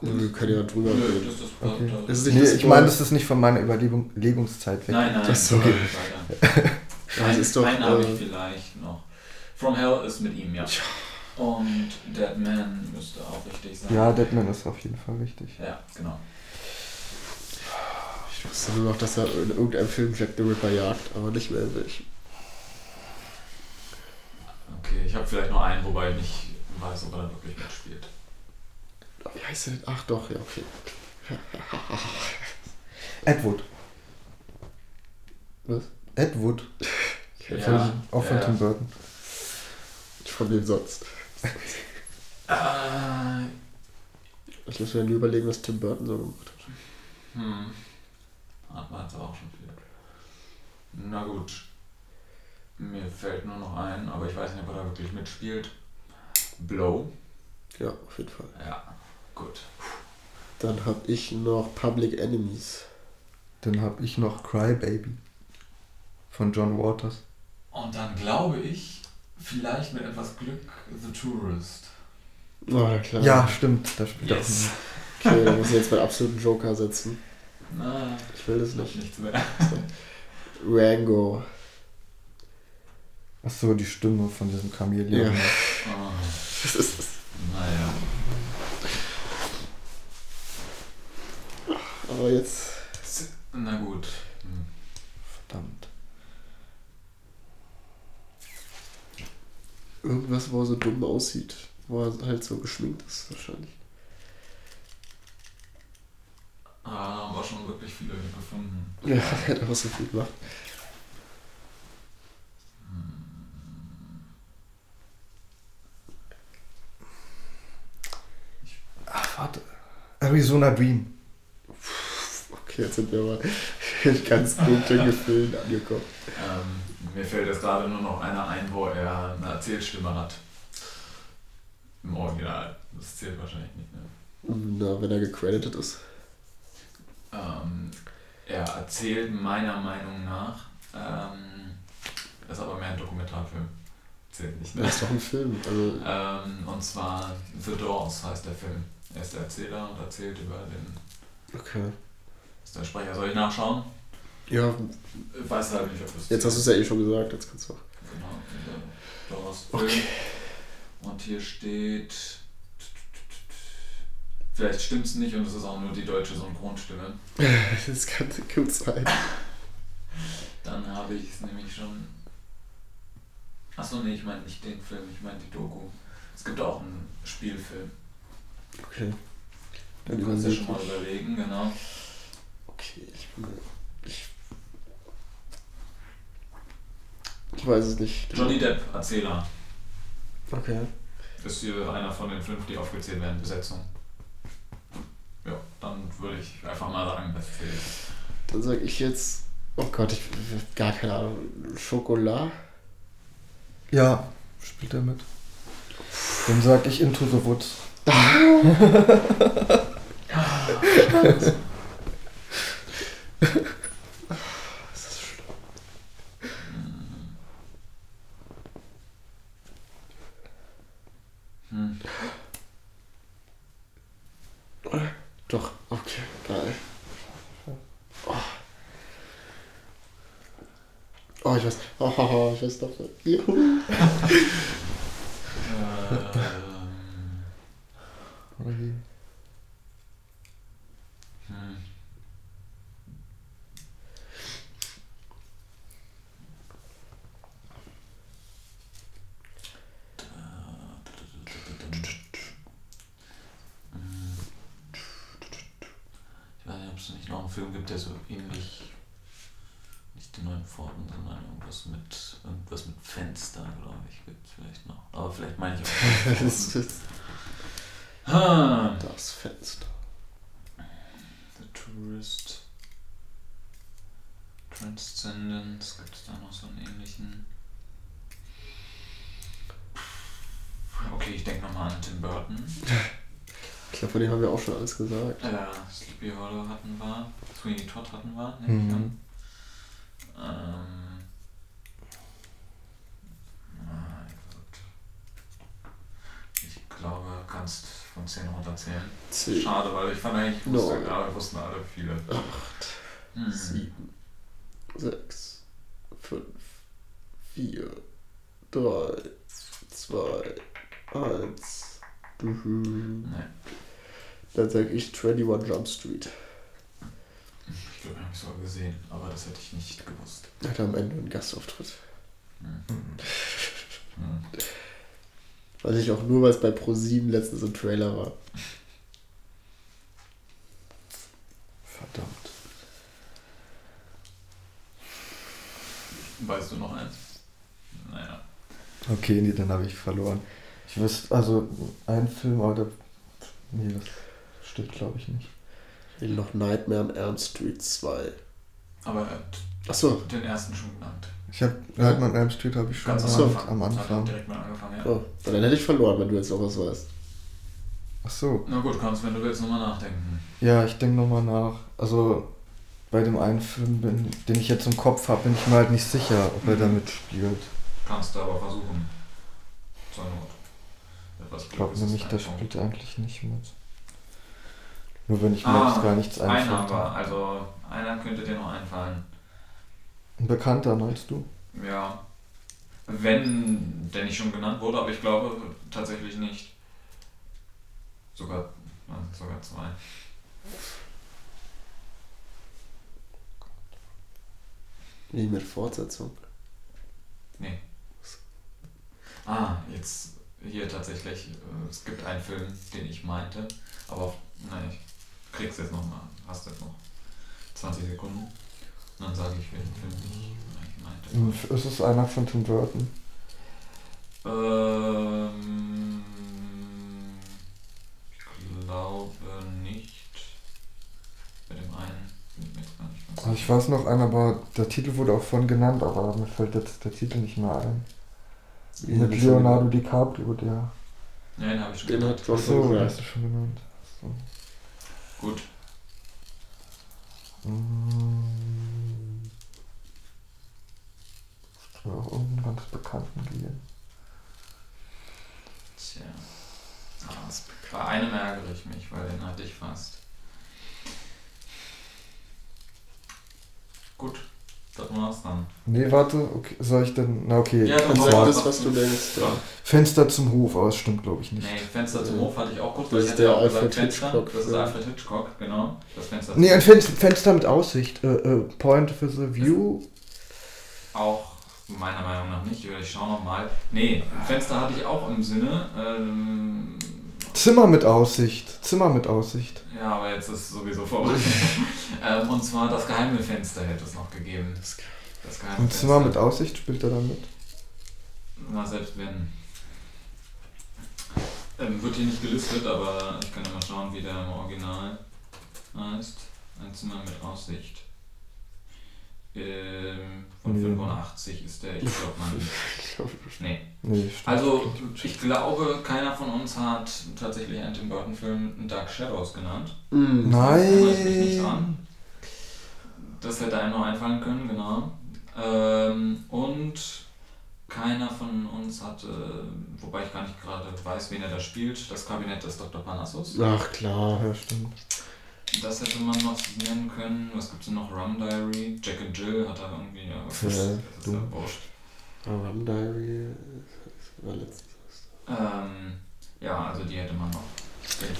Wir können ja drüber Nö, reden. das ist Okay. Das ist nicht Nee, das ich meine, das ist nicht von meiner Überlegungszeit weg. Nein, nein, Ach so. okay. Ja, das ist doch, einen habe äh, ich vielleicht noch. From Hell ist mit ihm, ja. Und Dead Man müsste auch richtig sein. Ja, Deadman ist auf jeden Fall richtig. Ja, genau. Ich wusste nur noch, dass er in irgendeinem Film Jack the Ripper jagt, aber nicht mehr in welchem. Okay, ich habe vielleicht noch einen, wobei ich nicht weiß, ob er da wirklich mitspielt. Wie heißt der denn? Ach doch, ja, okay. Ed Wood. Was? Ed Wood. Ja, Von, auch von ja. Tim Burton. Von wem sonst? Äh, Ich muss mir nur überlegen, was Tim Burton so gemacht hat. hm. Hat man jetzt auch schon viel. Na gut. Mir fällt nur noch ein, aber ich weiß nicht, ob er da wirklich mitspielt. Blow. Ja, auf jeden Fall. Ja, gut. Dann habe ich noch Public Enemies. Dann habe ich noch Cry Baby von John Waters. Und dann glaube ich, vielleicht mit etwas Glück, The Tourist. Oh, ja, klar. Ja, stimmt. Da spielt Yes. er Okay, dann muss ich jetzt meinen absoluten Joker setzen. Na, Ich will das noch nicht. nichts mehr. Rango. Achso, die Stimme von diesem Chamäleon. Ja. Oh, Das ist das. naja. Aber jetzt. Na gut. Hm. Verdammt. Irgendwas, wo er so dumm aussieht. Wo er halt so geschminkt ist, wahrscheinlich. Ah, da haben wir schon wirklich viele gefunden. Ja, er hat auch so viel gemacht. Ach, warte. Arizona Dream. Okay, jetzt sind wir aber in ganz dunklen Gefühlen angekommen. Ähm, mir fällt jetzt gerade nur noch einer ein, wo er eine Erzählstimme hat. Im Original. Das zählt wahrscheinlich nicht mehr. Na, wenn er gecredited ist. Ähm, er erzählt meiner Meinung nach, ähm, das ist aber mehr ein Dokumentarfilm. Zählt nicht, ne? Das ist doch ein Film. Also, Ähm, und zwar The Doors heißt der Film. Er ist der Erzähler und erzählt über den. okay. Ist der Sprecher. Soll ich nachschauen? Ja, Ich weiß halt nicht, ob das. jetzt hast du es ja eh schon gesagt, jetzt kannst du auch. Genau, The Doors Film. Okay. Und hier steht. Vielleicht stimmt es nicht und es ist auch nur die deutsche Synchronstimme. Das kann gut sein. Dann habe ich es nämlich schon. Achso, nee, ich meine nicht den Film, ich meine die Doku. Es gibt auch einen Spielfilm. Okay. Du Dann kannst dir überlege schon mal überlegen, genau. Okay, ich bin. Ich, ich weiß es nicht. Johnny Depp, Erzähler. Okay. Ist hier einer von den fünf, die aufgezählt werden, Besetzung. Ja, dann würde ich einfach mal sagen, das zählt. Dann sage ich jetzt. Oh Gott, ich gar keine Ahnung. Schokolade? Ja, spielt er mit. Dann sag ich Into the Woods. Das ist schlimm. Hm. Doch, okay, geil. Oh, oh ich weiß. Oh, oh, oh, ich weiß doch. Juhu. Ähm, Ui. hm. Ich weiß nicht, ob es nicht noch einen Film gibt, der so ähnlich, nicht die neuen Pforten, sondern irgendwas mit, irgendwas mit Fenstern, glaube ich, gibt es vielleicht noch. Aber vielleicht meine ich auch. Das ist Ah, das Fenster. The Tourist. Transcendence, gibt es da noch so einen ähnlichen? Okay, ich denke nochmal an Tim Burton. Ich glaube, von dem haben wir auch schon alles gesagt. Äh, Sleepy Hollow hatten wir. Sweeney Todd hatten wir, nehme ich Mhm. an. Ähm. Mein Gott. Ich glaube, kannst von 10 runterzählen. Zehn, Schade, weil ich fand eigentlich, ich wusste Neun. gerade, wussten alle viele. acht, Hm. sieben, 21 Jump Street. Ich glaube, ich habe es mal gesehen, aber das hätte ich nicht gewusst. Hat am Ende einen Gastauftritt. Mhm. Weiß ich auch nur, weil es bei ProSieben letztens ein Trailer war. Verdammt. Weißt du noch eins? Naja. Okay, nee, dann habe ich verloren. Ich wüsste, also ein Film, aber da. Nee, das steht glaube ich nicht. Ich will noch Nightmare on Elm Street 2. Aber er hat Achso, den ersten schon genannt. Ich habe Nightmare on Elm Street habe ich schon Ganz am Anfang. am Anfang. direkt mal angefangen, ja. oh, dann hätte ich verloren, wenn du jetzt noch was weißt. Ach so. Na gut, kannst, wenn du willst, nochmal nachdenken. Ja, ich denke nochmal nach. Also bei dem einen Film, bin, den ich jetzt im Kopf habe, bin ich mir halt nicht sicher, ob er Mhm. da mitspielt. Kannst du aber versuchen. Zur Not. Etwas Ich glaube nämlich, der spielt eigentlich nicht mit. Nur wenn ich mir Ah, jetzt gar nichts Einer einfällt. aber, also einer könnte dir noch einfallen. Ein Bekannter, meinst du? Ja. Wenn der nicht schon genannt wurde, aber ich glaube tatsächlich nicht. Sogar, na, sogar zwei. Wie mit Fortsetzung. Nee. Ah, jetzt hier tatsächlich. äh, Es gibt einen Film, den ich meinte, aber nein, ich krieg's jetzt noch mal. Hast jetzt noch 20 Sekunden. Und dann sage ich, welchen Film ich meinte. Hm, Ist es einer von Tim Burton? Ähm, ich glaube nicht. Bei dem einen bin ich mir jetzt gar nicht ganz Also ich weiß noch einen, aber der Titel wurde auch von genannt, aber mir fällt jetzt der Titel nicht mehr ein. Mit Leonardo? DiCaprio, der. Ja, den habe ich schon Den genannt. hat John Achso, Favreau. hast du schon genannt. So. Gut. Muss mir auch irgendeinen ganz Bekannten gehen. Tja. Ah, bei einem ärgere ich mich, weil den hatte ich fast. Gut, das war's dann. Nee, warte, okay, soll ich denn. Na okay, Ja, Sag sagen. das. was du denkst. Ja. Fenster zum Hof, aber das stimmt glaube ich nicht. Nee, Fenster zum Ja. Hof hatte ich auch kurz, Das weil ich ist hatte der ja auch gesagt Alfred Fenster. Hitchcock, Das ist. Alfred Hitchcock, genau. Das Fenster Nee, ein Fenster, Fenster mit Aussicht. Äh, äh, Point with a View. Auch meiner Meinung nach nicht. Ich schau noch mal. Nee, Fenster hatte ich auch im Sinne. Ähm, Zimmer mit Aussicht. Zimmer mit Aussicht. ja, aber jetzt ist es sowieso vorbei. ähm, und zwar das geheime Fenster hätte es noch gegeben. Das Das geheime Und Fenster. Zimmer mit Aussicht spielt er da mit. Na, selbst wenn. Ähm, wird hier nicht gelistet, aber ich kann ja mal schauen, wie der im Original heißt. Ein Zimmer mit Aussicht. Ähm, von Nee. 85 ist der, ich glaube man. Ich glaub, Nee. Nee. Also, ich glaube, keiner von uns hat tatsächlich einen Tim Burton-Film Dark Shadows genannt. Mm. Erinnere ich mich nicht Nein. dran. Das hätte einem noch einfallen können, genau. Ähm, und keiner von uns hatte, wobei ich gar nicht gerade weiß, wen er da spielt, das Kabinett des Dr. Parnassus. Ach klar. Ja, stimmt. Das hätte man noch nennen können. Was gibt es noch? Rum Diary, Jack and Jill hat er irgendwie. Ja, das Ja, ist, das ist ja wurscht. Rum Diary war letztens. Ähm, ja, also die hätte man noch.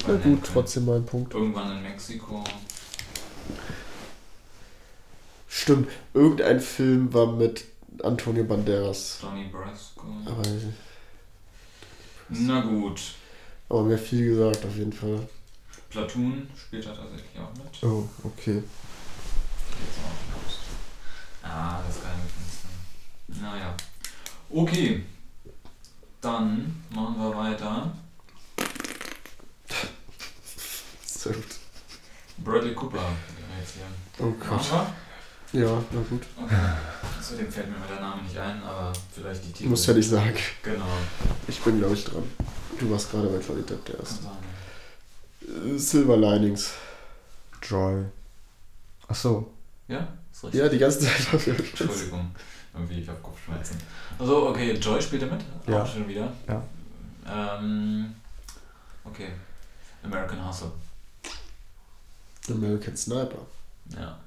Na gut, können. trotzdem mein Punkt. Irgendwann in Mexiko. Stimmt, irgendein Film war mit Antonio Banderas. Donnie Brasco. Aber, Na gut. aber mir viel gesagt, auf jeden Fall. Platoon spielt er tatsächlich auch mit. Oh, okay. Ah, das geheime Fenster. Naja. Okay. Dann machen wir weiter. Sehr gut. Bradley Cooper. Oh Gott. Ja, na gut. Okay. Zudem fällt mir der Name nicht ein, aber vielleicht die Titel. Muss ja nicht sagen. Genau. Ich bin, glaube ich, dran. Du warst gerade bei Johnny Depp der Kann erste. sein. Silver Linings. Joy. Ach so. Ja, ist richtig. Ja, die ganze Zeit dafür. Entschuldigung. Irgendwie, ich habe Kopfschmerzen. Also, okay, Joy spielt er mit? Ja. Auch schon wieder? Ja. Ähm, okay. American Hustle. American Sniper. Ja.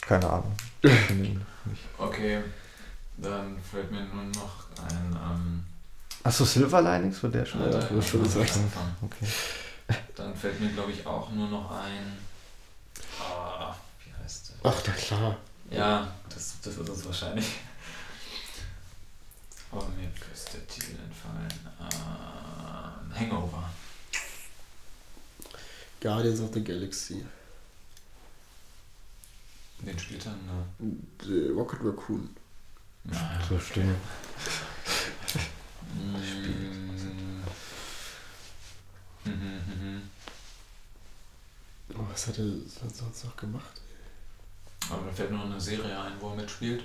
Keine Ahnung. Okay. Dann fällt mir nur noch ein. Ähm, Achso, Silver Linings war der schon? Ja, hast schon gesagt. Okay. Dann fällt mir, glaube ich, auch nur noch ein. Ah, wie heißt der? Ach, na klar. Ja, das, das ist es wahrscheinlich. Aber mir ist der Titel entfallen. Ähm, Hangover. Guardians of the Galaxy. Den spielt er denn Äh, Rocket Raccoon. da? So Stimme. Mm. Mhm, mhm. Oh, was hat er sonst noch gemacht? Aber mir fällt nur eine Serie ein, wo er mitspielt.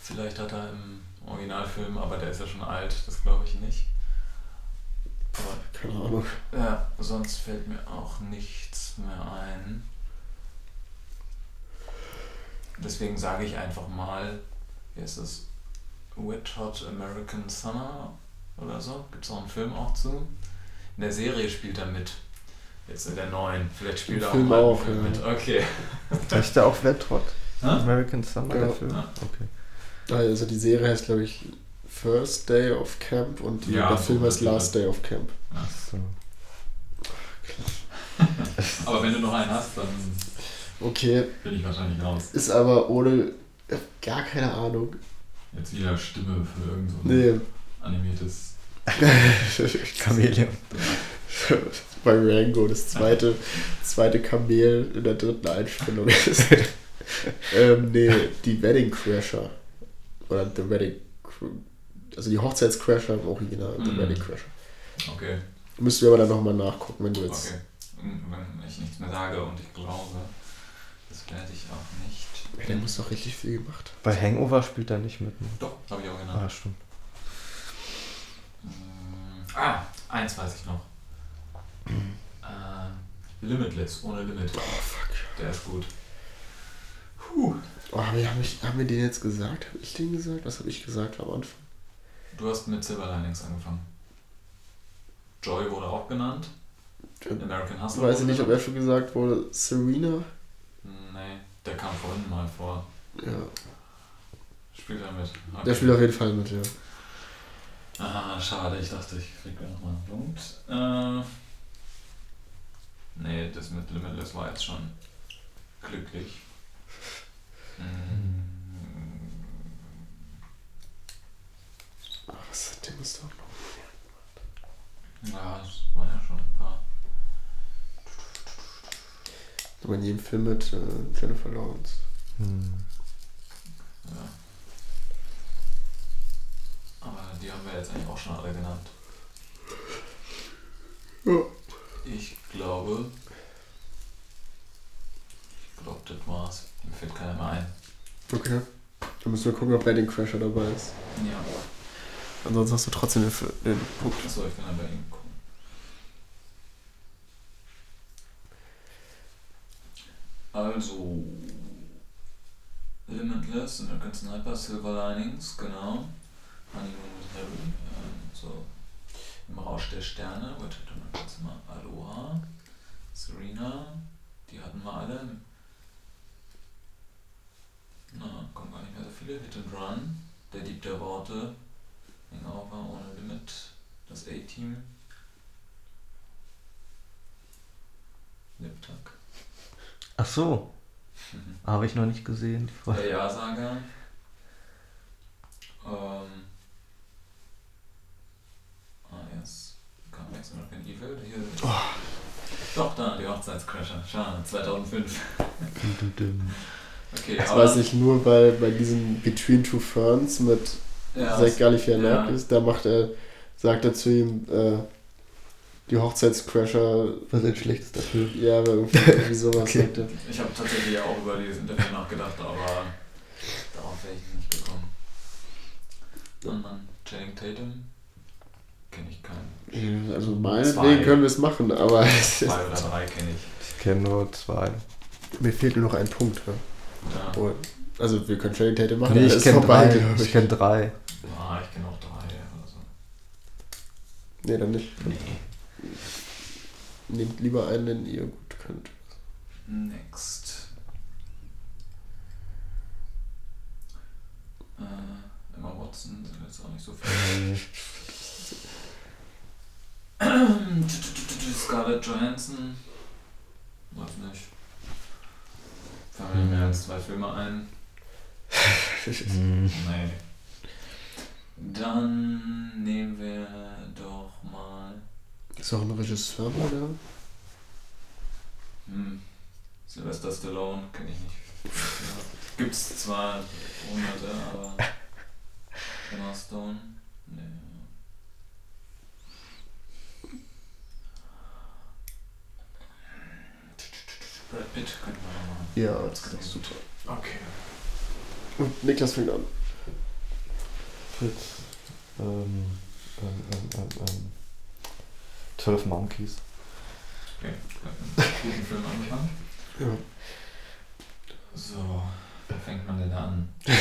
Vielleicht hat er im Originalfilm, aber der ist ja schon alt, das glaube ich nicht. Aber Keine Ahnung. ja, sonst fällt mir auch nichts mehr ein. Deswegen sage ich einfach mal, wie ist das? Wet Hot American Summer oder so? Gibt es auch einen Film auch zu? In der Serie spielt er mit. Jetzt in der neuen. Vielleicht spielt Im er auch Film mal auch, Film ja. mit. Okay. Heißt der auch Wet Hot? Hä? American Summer, Ja. der Film? Ja. Okay. Also die Serie heißt, glaube ich, First Day of Camp und Ja, der Film heißt Last Day of Camp. So. Aber wenn du noch einen hast, dann Okay, bin ich wahrscheinlich raus. ist aber ohne äh, gar keine Ahnung. Jetzt wieder Stimme für irgend so ein Nee. animiertes. Chameleon. Bei Rango das zweite, zweite Kamel in der dritten Einspielung ist. ähm, nee, die Wedding Crasher. Oder The Wedding Also die Hochzeitscrasher im Original, The Mhm. Wedding Crasher. Okay, Müssten wir aber dann nochmal nachgucken, wenn du jetzt. okay. Wenn ich nichts mehr sage und ich glaube, das werde ich auch nicht. Der muss doch richtig viel gemacht. Bei Hangover spielt er nicht mit. ne? Doch, habe ich auch genannt. Ah, stimmt. Mm, Ah, eins weiß ich noch. äh, Limitless, ohne Limit. Oh fuck. Der ist gut. Puh. Oh, haben wir, haben, ich, wir den jetzt gesagt? Habe ich den gesagt? Was habe ich gesagt am Anfang? Du hast mit Silver Linings angefangen. Joy wurde auch genannt. American Ich Hustle. weiß wurde nicht, ob er schon gesagt wurde. Serena? Nee, der kam vorhin mal vor. Ja. Spielt er mit. Okay. Der spielt auf jeden Fall mit, ja. Ah, schade, ich dachte, ich krieg da nochmal einen Punkt. Äh, nee, das mit Limitless war jetzt schon glücklich. Ach, was hat der muss doch noch. ja, es waren ja schon ein paar. Aber in jedem Film mit äh, Jennifer Lawrence. Hm. Ja. Aber die haben wir jetzt eigentlich auch schon alle genannt. Ja. Ich glaube. Ich glaube, das war's. Mir fällt keiner mehr ein. Okay. Dann müssen wir gucken, ob Wedding Crasher dabei ist. Ja. Ansonsten hast du trotzdem den, den Punkt. Achso, ich kann ja bei ihm gucken. Also. Limitless, American Sniper, Silver Linings, genau. Honeymoon with Harry, ähm, so. Im Rausch der Sterne, Wait, warte mal kurz mal. Aloha, Serena, die hatten wir alle. Na, kommen gar nicht mehr so viele. Hit and Run, Der Dieb der Worte, Hangover, Ohne Limit, das A-Team. Liptak. Ach so, habe ich noch nicht gesehen. Der Ja-Sager. Ähm. Ah, jetzt kam jetzt American Evil. Hier. Doch, da, die Hochzeitscrasher. Schade, 2005. Okay, Das weiß ich nur, weil bei diesem Between Two Ferns mit Ja, Zach Galifianakis, ja. da macht er, sagt er zu ihm, äh, die Hochzeitscrasher, Was ein schlechtester Film. ja, aber irgendwie, irgendwie sowas Okay. er. Ich habe tatsächlich auch über dieses Interview nachgedacht, aber darauf wäre ich nicht gekommen. Und dann Channing Tatum. Kenne ich keinen. Also meinetwegen können wir es machen, aber Zwei oder drei kenne ich. Ich kenne nur zwei. mir fehlt nur noch ein Punkt. Ja. Ja. Oh, Also wir können Channing Tatum machen, Nee, ich kenne drei. glaub Ich kenne drei. Ah, ich kenne auch drei oder so. Nee, dann nicht. Nee. Nehmt lieber einen, den ihr gut könnt. Next. Äh, Emma Watson sind jetzt auch nicht so viele. Scarlett Johansson. Weiß nicht. Fallen mir mehr als zwei Filme ein. Hm. Nee. Dann nehmen wir doch mal. Ist auch ein Regisseur mal da? Hm. Sylvester Stallone kenne ich nicht. Gibt's zwar hunderte, aber Emma Stone, nee. Brad Pitt könnte man noch machen. Ja, das ist super. Okay. Und Niklas fängt an. Fritz. Ähm, ähm, ähm, ähm, ähm. 12 Monkeys. Okay, mit einem guten Film angefangen. Ja. So, wo fängt man denn an?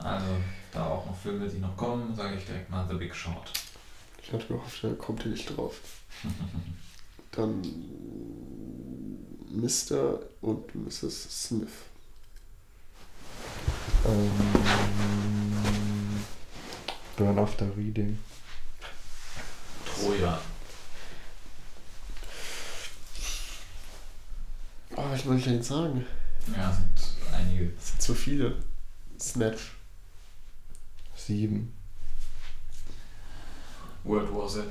Also, da auch noch Filme, die noch kommen, sage ich direkt mal The Big Short. Ich hatte gehofft, da kommt ihr nicht drauf. Dann Mr. und Mrs. Smith. Ähm, Burn After Reading. Troja. Oh, was soll ich denn jetzt sagen? Ja, sind einige. Es sind zu viele. Snatch. 7. World War Z.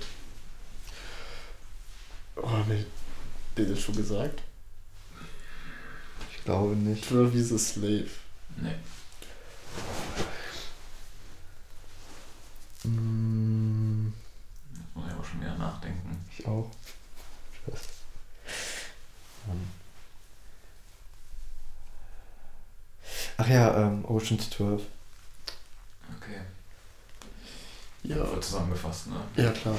Oh, nee. Den ist schon gesagt. Ich glaube nicht. 12 is a Slave. Nee. Mm, Muss man ja auch schon wieder nachdenken. ich auch. Ach ja, ähm, Oceans 12. Okay. Ja. Wird zusammengefasst, ne? Ja, klar.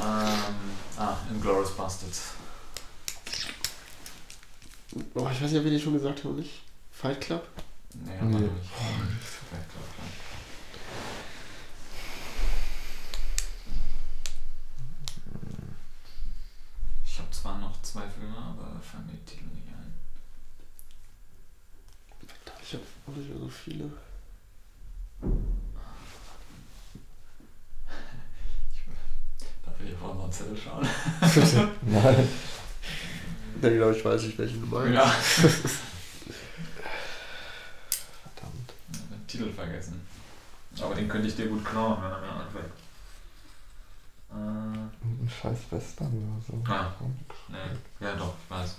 Ähm, ah, Inglourious Bastards. Oh, ich weiß nicht, ob wir den schon gesagt haben nicht. Fight Club? Nee, haben wir Nee. noch nicht. Vielleicht, glaub ich, nicht. Habe zwar noch zwei Filme, aber fallen mir die Titel nicht ein. Ich habe auch nicht mehr so viele. Darf ich auf unseren Zettel schauen? Nein. Ja, glaube ich, weiß ich, welchen du meinst. Ja. Verdammt. Den Titel vergessen. Aber den könnte ich dir gut klauen, wenn er mir anfällt. Scheiß Western oder so. Ah. nee. Ja, doch, ich weiß.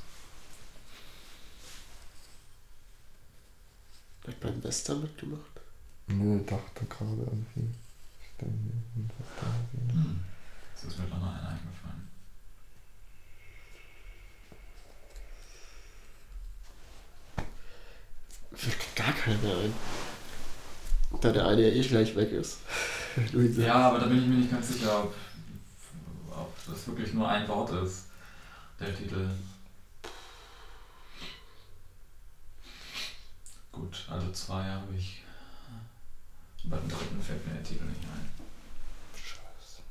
Hat beim Western mitgemacht? Nö, dachte gerade irgendwie. Stimmt. Hm. Das ist mir doch noch einer eingefallen. Fällt gar keiner mehr ein. Da der eine ja eh gleich weg ist. Ja, aber da bin ich mir nicht ganz sicher, ob das wirklich nur ein Wort ist, der Titel. Gut, also zwei habe ich. Beim dritten fällt mir der Titel nicht ein. Scheiße.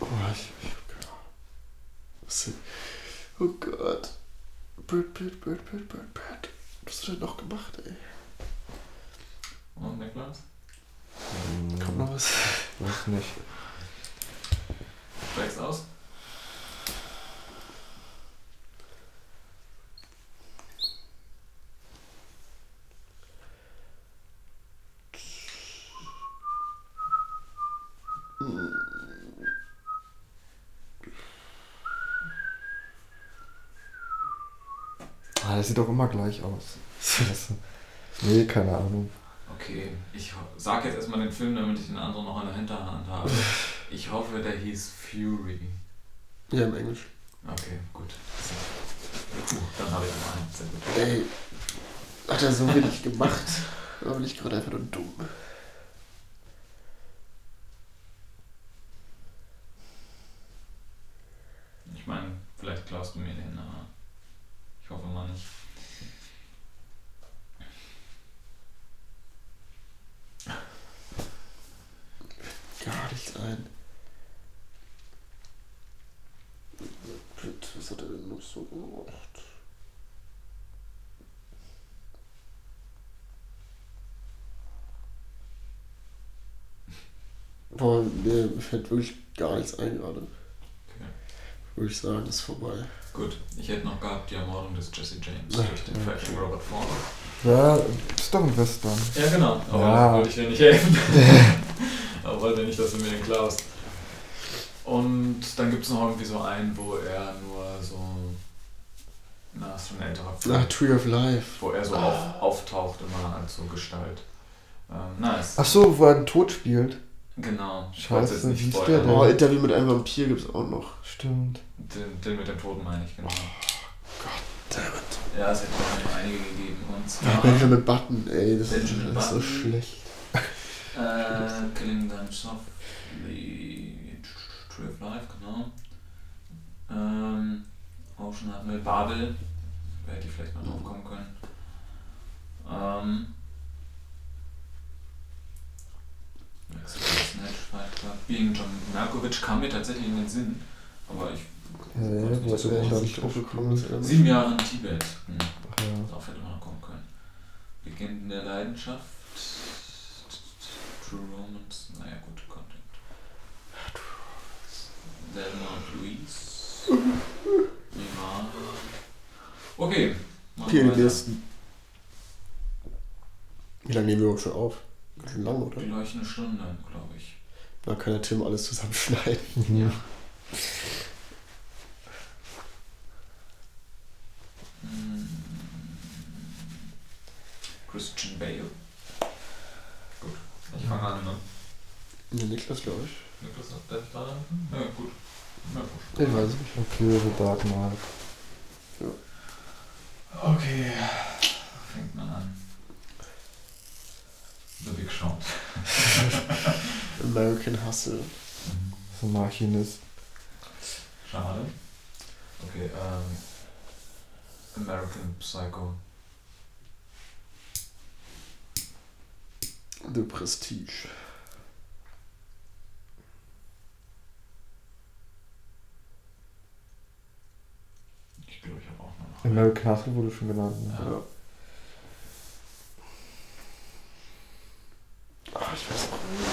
Oh, ich, ich hab keine Ahnung. Was denn? Oh Gott. Bird, Bird, Bird, Bird, Bird, Bird. Was hast du denn noch gemacht, ey? Und Niklas? Hm, Kommt noch was? Weiß nicht. Steigst aus? Ah, das sieht doch immer gleich aus. Nee, keine Ahnung. Okay, ich sag jetzt erstmal den Film, damit ich den anderen noch in der Hinterhand habe. Ich hoffe, der hieß Fury. Ja, im Englisch. Okay, gut. So. Dann habe ich noch einen. Sehr gut. Ey, hat er so wenig gemacht. Aber bin ich gerade einfach nur dumm. Ich meine, vielleicht klaust du mir den, aber ich hoffe mal nicht. Gar nichts ein. Was hat er denn noch so gemacht? Boah, mir fällt wirklich gar nichts ein gerade. Okay. Würde ich sagen, ist vorbei. Gut, ich hätte noch gehabt die Ermordung des Jesse James Ja, durch den ja, falschen Robert Ford. Ja, ist doch ein Western. Ja, genau. Aber Ja. wollte ich dir nicht helfen. aber wollte nicht, dass du mir den klaust. Und dann gibt es noch irgendwie so einen, wo er nur so. Na, ist schon ein älterer Film. Ah, Tree of Life. Wo er so auf, auftaucht immer als so Gestalt. Ähm, nice. Ach so, wo er den Tod spielt. Genau. Ich Scheiße, jetzt nicht wie der Oh? Interview mit einem Vampir gibt's auch noch. Stimmt. Den, den mit dem Toten meine ich, genau. Damn it. Ja, es hätte noch einige gegeben. Und Ja, zwar Benjamin Button, ey, das, Benjamin ist so Button. schlecht. Äh, Killing Them Softly, Tree of Life, genau. Ähm, Ocean hatten wir, Babel, wer hätte vielleicht noch drauf kommen können. Ähm, Being John Malkovich kam mir tatsächlich in den Sinn, aber ich konnte wo ist denn nicht drauf gekommen. Sieben Jahre in Tibet. Hm. Ach ja. Darauf hätte man noch kommen können. Beginn der Leidenschaft. True Romance. Naja, gut, Content. Selma und Louise. Ja. Okay. weiter. nächsten. Wie lange nehmen wir überhaupt schon auf? Ganz schön lang, oder? Die leuchtende Stunde, glaube ich. Da kann der Tim alles zusammenschneiden. Ja. Hm. Christian Bale. Ich fange an, ne? Ne, Niklas, glaube ich. Niklas hat der gerade? Ja, gut. Gut. Den weiß ich. Okay, The Dark Knight. Okay, fängt man an. The Big Shot. American Hustle. So ein Machinist. Schade. Okay, ähm. American Psycho. The Prestige. Ich glaube, ich habe auch noch. American Hustle wurde schon genannt. Ne? Ja. Ach, ich weiß auch nicht.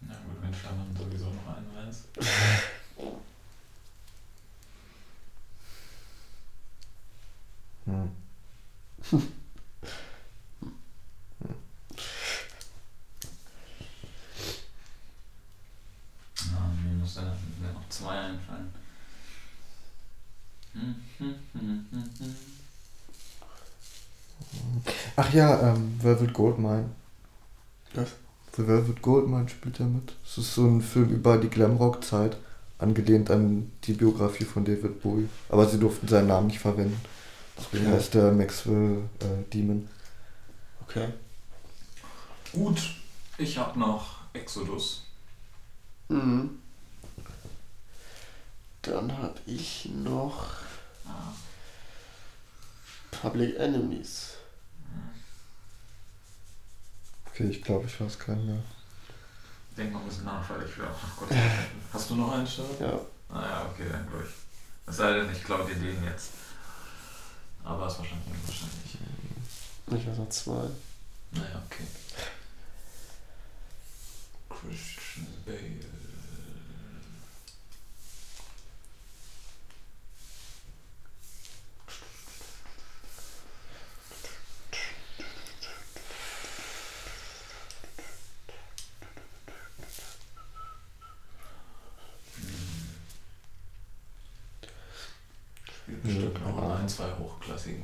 Na gut, wenn Stefan sowieso noch einen weiß. Hm. Ja, mir muss dann mir noch zwei einfallen. Hm, hm, hm, hm, hm. Ach ja, ähm, Velvet Goldmine. Was? The Velvet Goldmine spielt er mit. Es ist so ein Film über die Glamrock-Zeit, angelehnt an die Biografie von David Bowie. Aber sie durften seinen Namen nicht verwenden. Deswegen Okay. heißt der Maxwell äh, Demon. Okay. Gut, ich habe noch Exodus. Mhm. Dann habe ich noch Ah, Public Enemies. Okay, ich glaube, ich weiß keinen mehr. denk mal ein bisschen nach, weil ich will auch noch kurz. Hast du noch einen Start? Ja. Ah ja, okay, dann durch. Es sei denn, ich klaue dir den jetzt. Aber es ist wahrscheinlich unwahrscheinlich. Ich weiß noch zwei. Naja, okay. Christian Bale. Spielt bestimmt Ja, noch in keine ein, Ahnung. zwei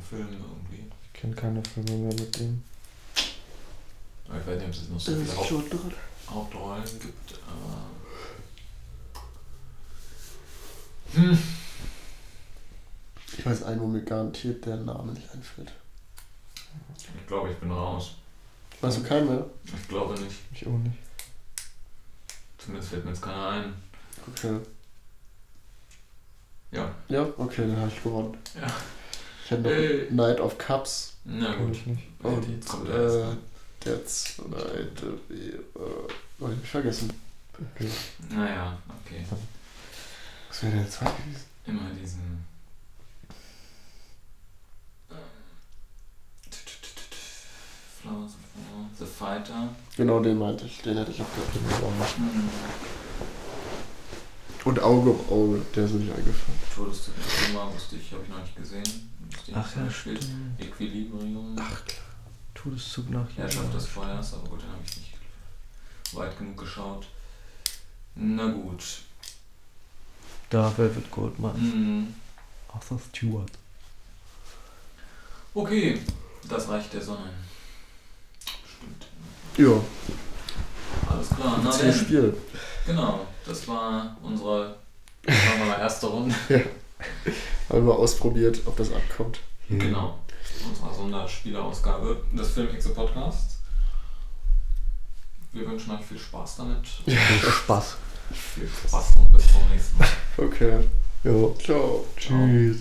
Filmen irgendwie. Ich kenne keine Filme mehr mit ihm. Aber ich weiß nicht, ob es noch so Das viele ist Haupt schon drin. Hauptrollen gibt. Aber hm. Ich weiß einen, wo mir garantiert der Name nicht einfällt. Ich glaube, ich bin raus. Weißt du keinen mehr? Ich glaube nicht. Ich auch nicht. Zumindest fällt mir jetzt keiner ein. Okay. Ja. Ja, okay, dann habe ich gewonnen. Ja. Ich hätte noch Ey. Night of Cups Na gut. und äh, der zweite. Äh, oh, hab ich vergessen. Okay. Naja, okay. Was wäre denn der zweite gewesen? Immer diesen. ähm, Flowers of War, The Fighter. Genau, den meinte ich. Den hätte ich auch gehabt. Kenn ich auch nicht. Hm. Und Auge um Auge, der ist mir nicht eingefallen. Todeszug der Roma wusste ich, habe ich noch nicht gesehen. Ach ja, stimmt. Equilibrium. Ach klar. Todeszug nach Herrschaft des Feuers, aber gut, den habe ich nicht. weit genug geschaut. Na gut. Da Velvet Goldmine. Hm. Arthur Stewart. Okay, das Reich der Sonne. Stimmt. Ja, Alles klar, na denn. Spiel. Genau, das war unsere das war mal erste Runde. Haben wir mal ausprobiert, ob das abkommt. Genau. Unsere Sonderspielerausgabe des Filmexe Podcasts. Wir wünschen euch viel Spaß damit. Viel Spaß. Viel Spaß und bis zum nächsten Mal. Okay. Jo. Ciao. Tschüss.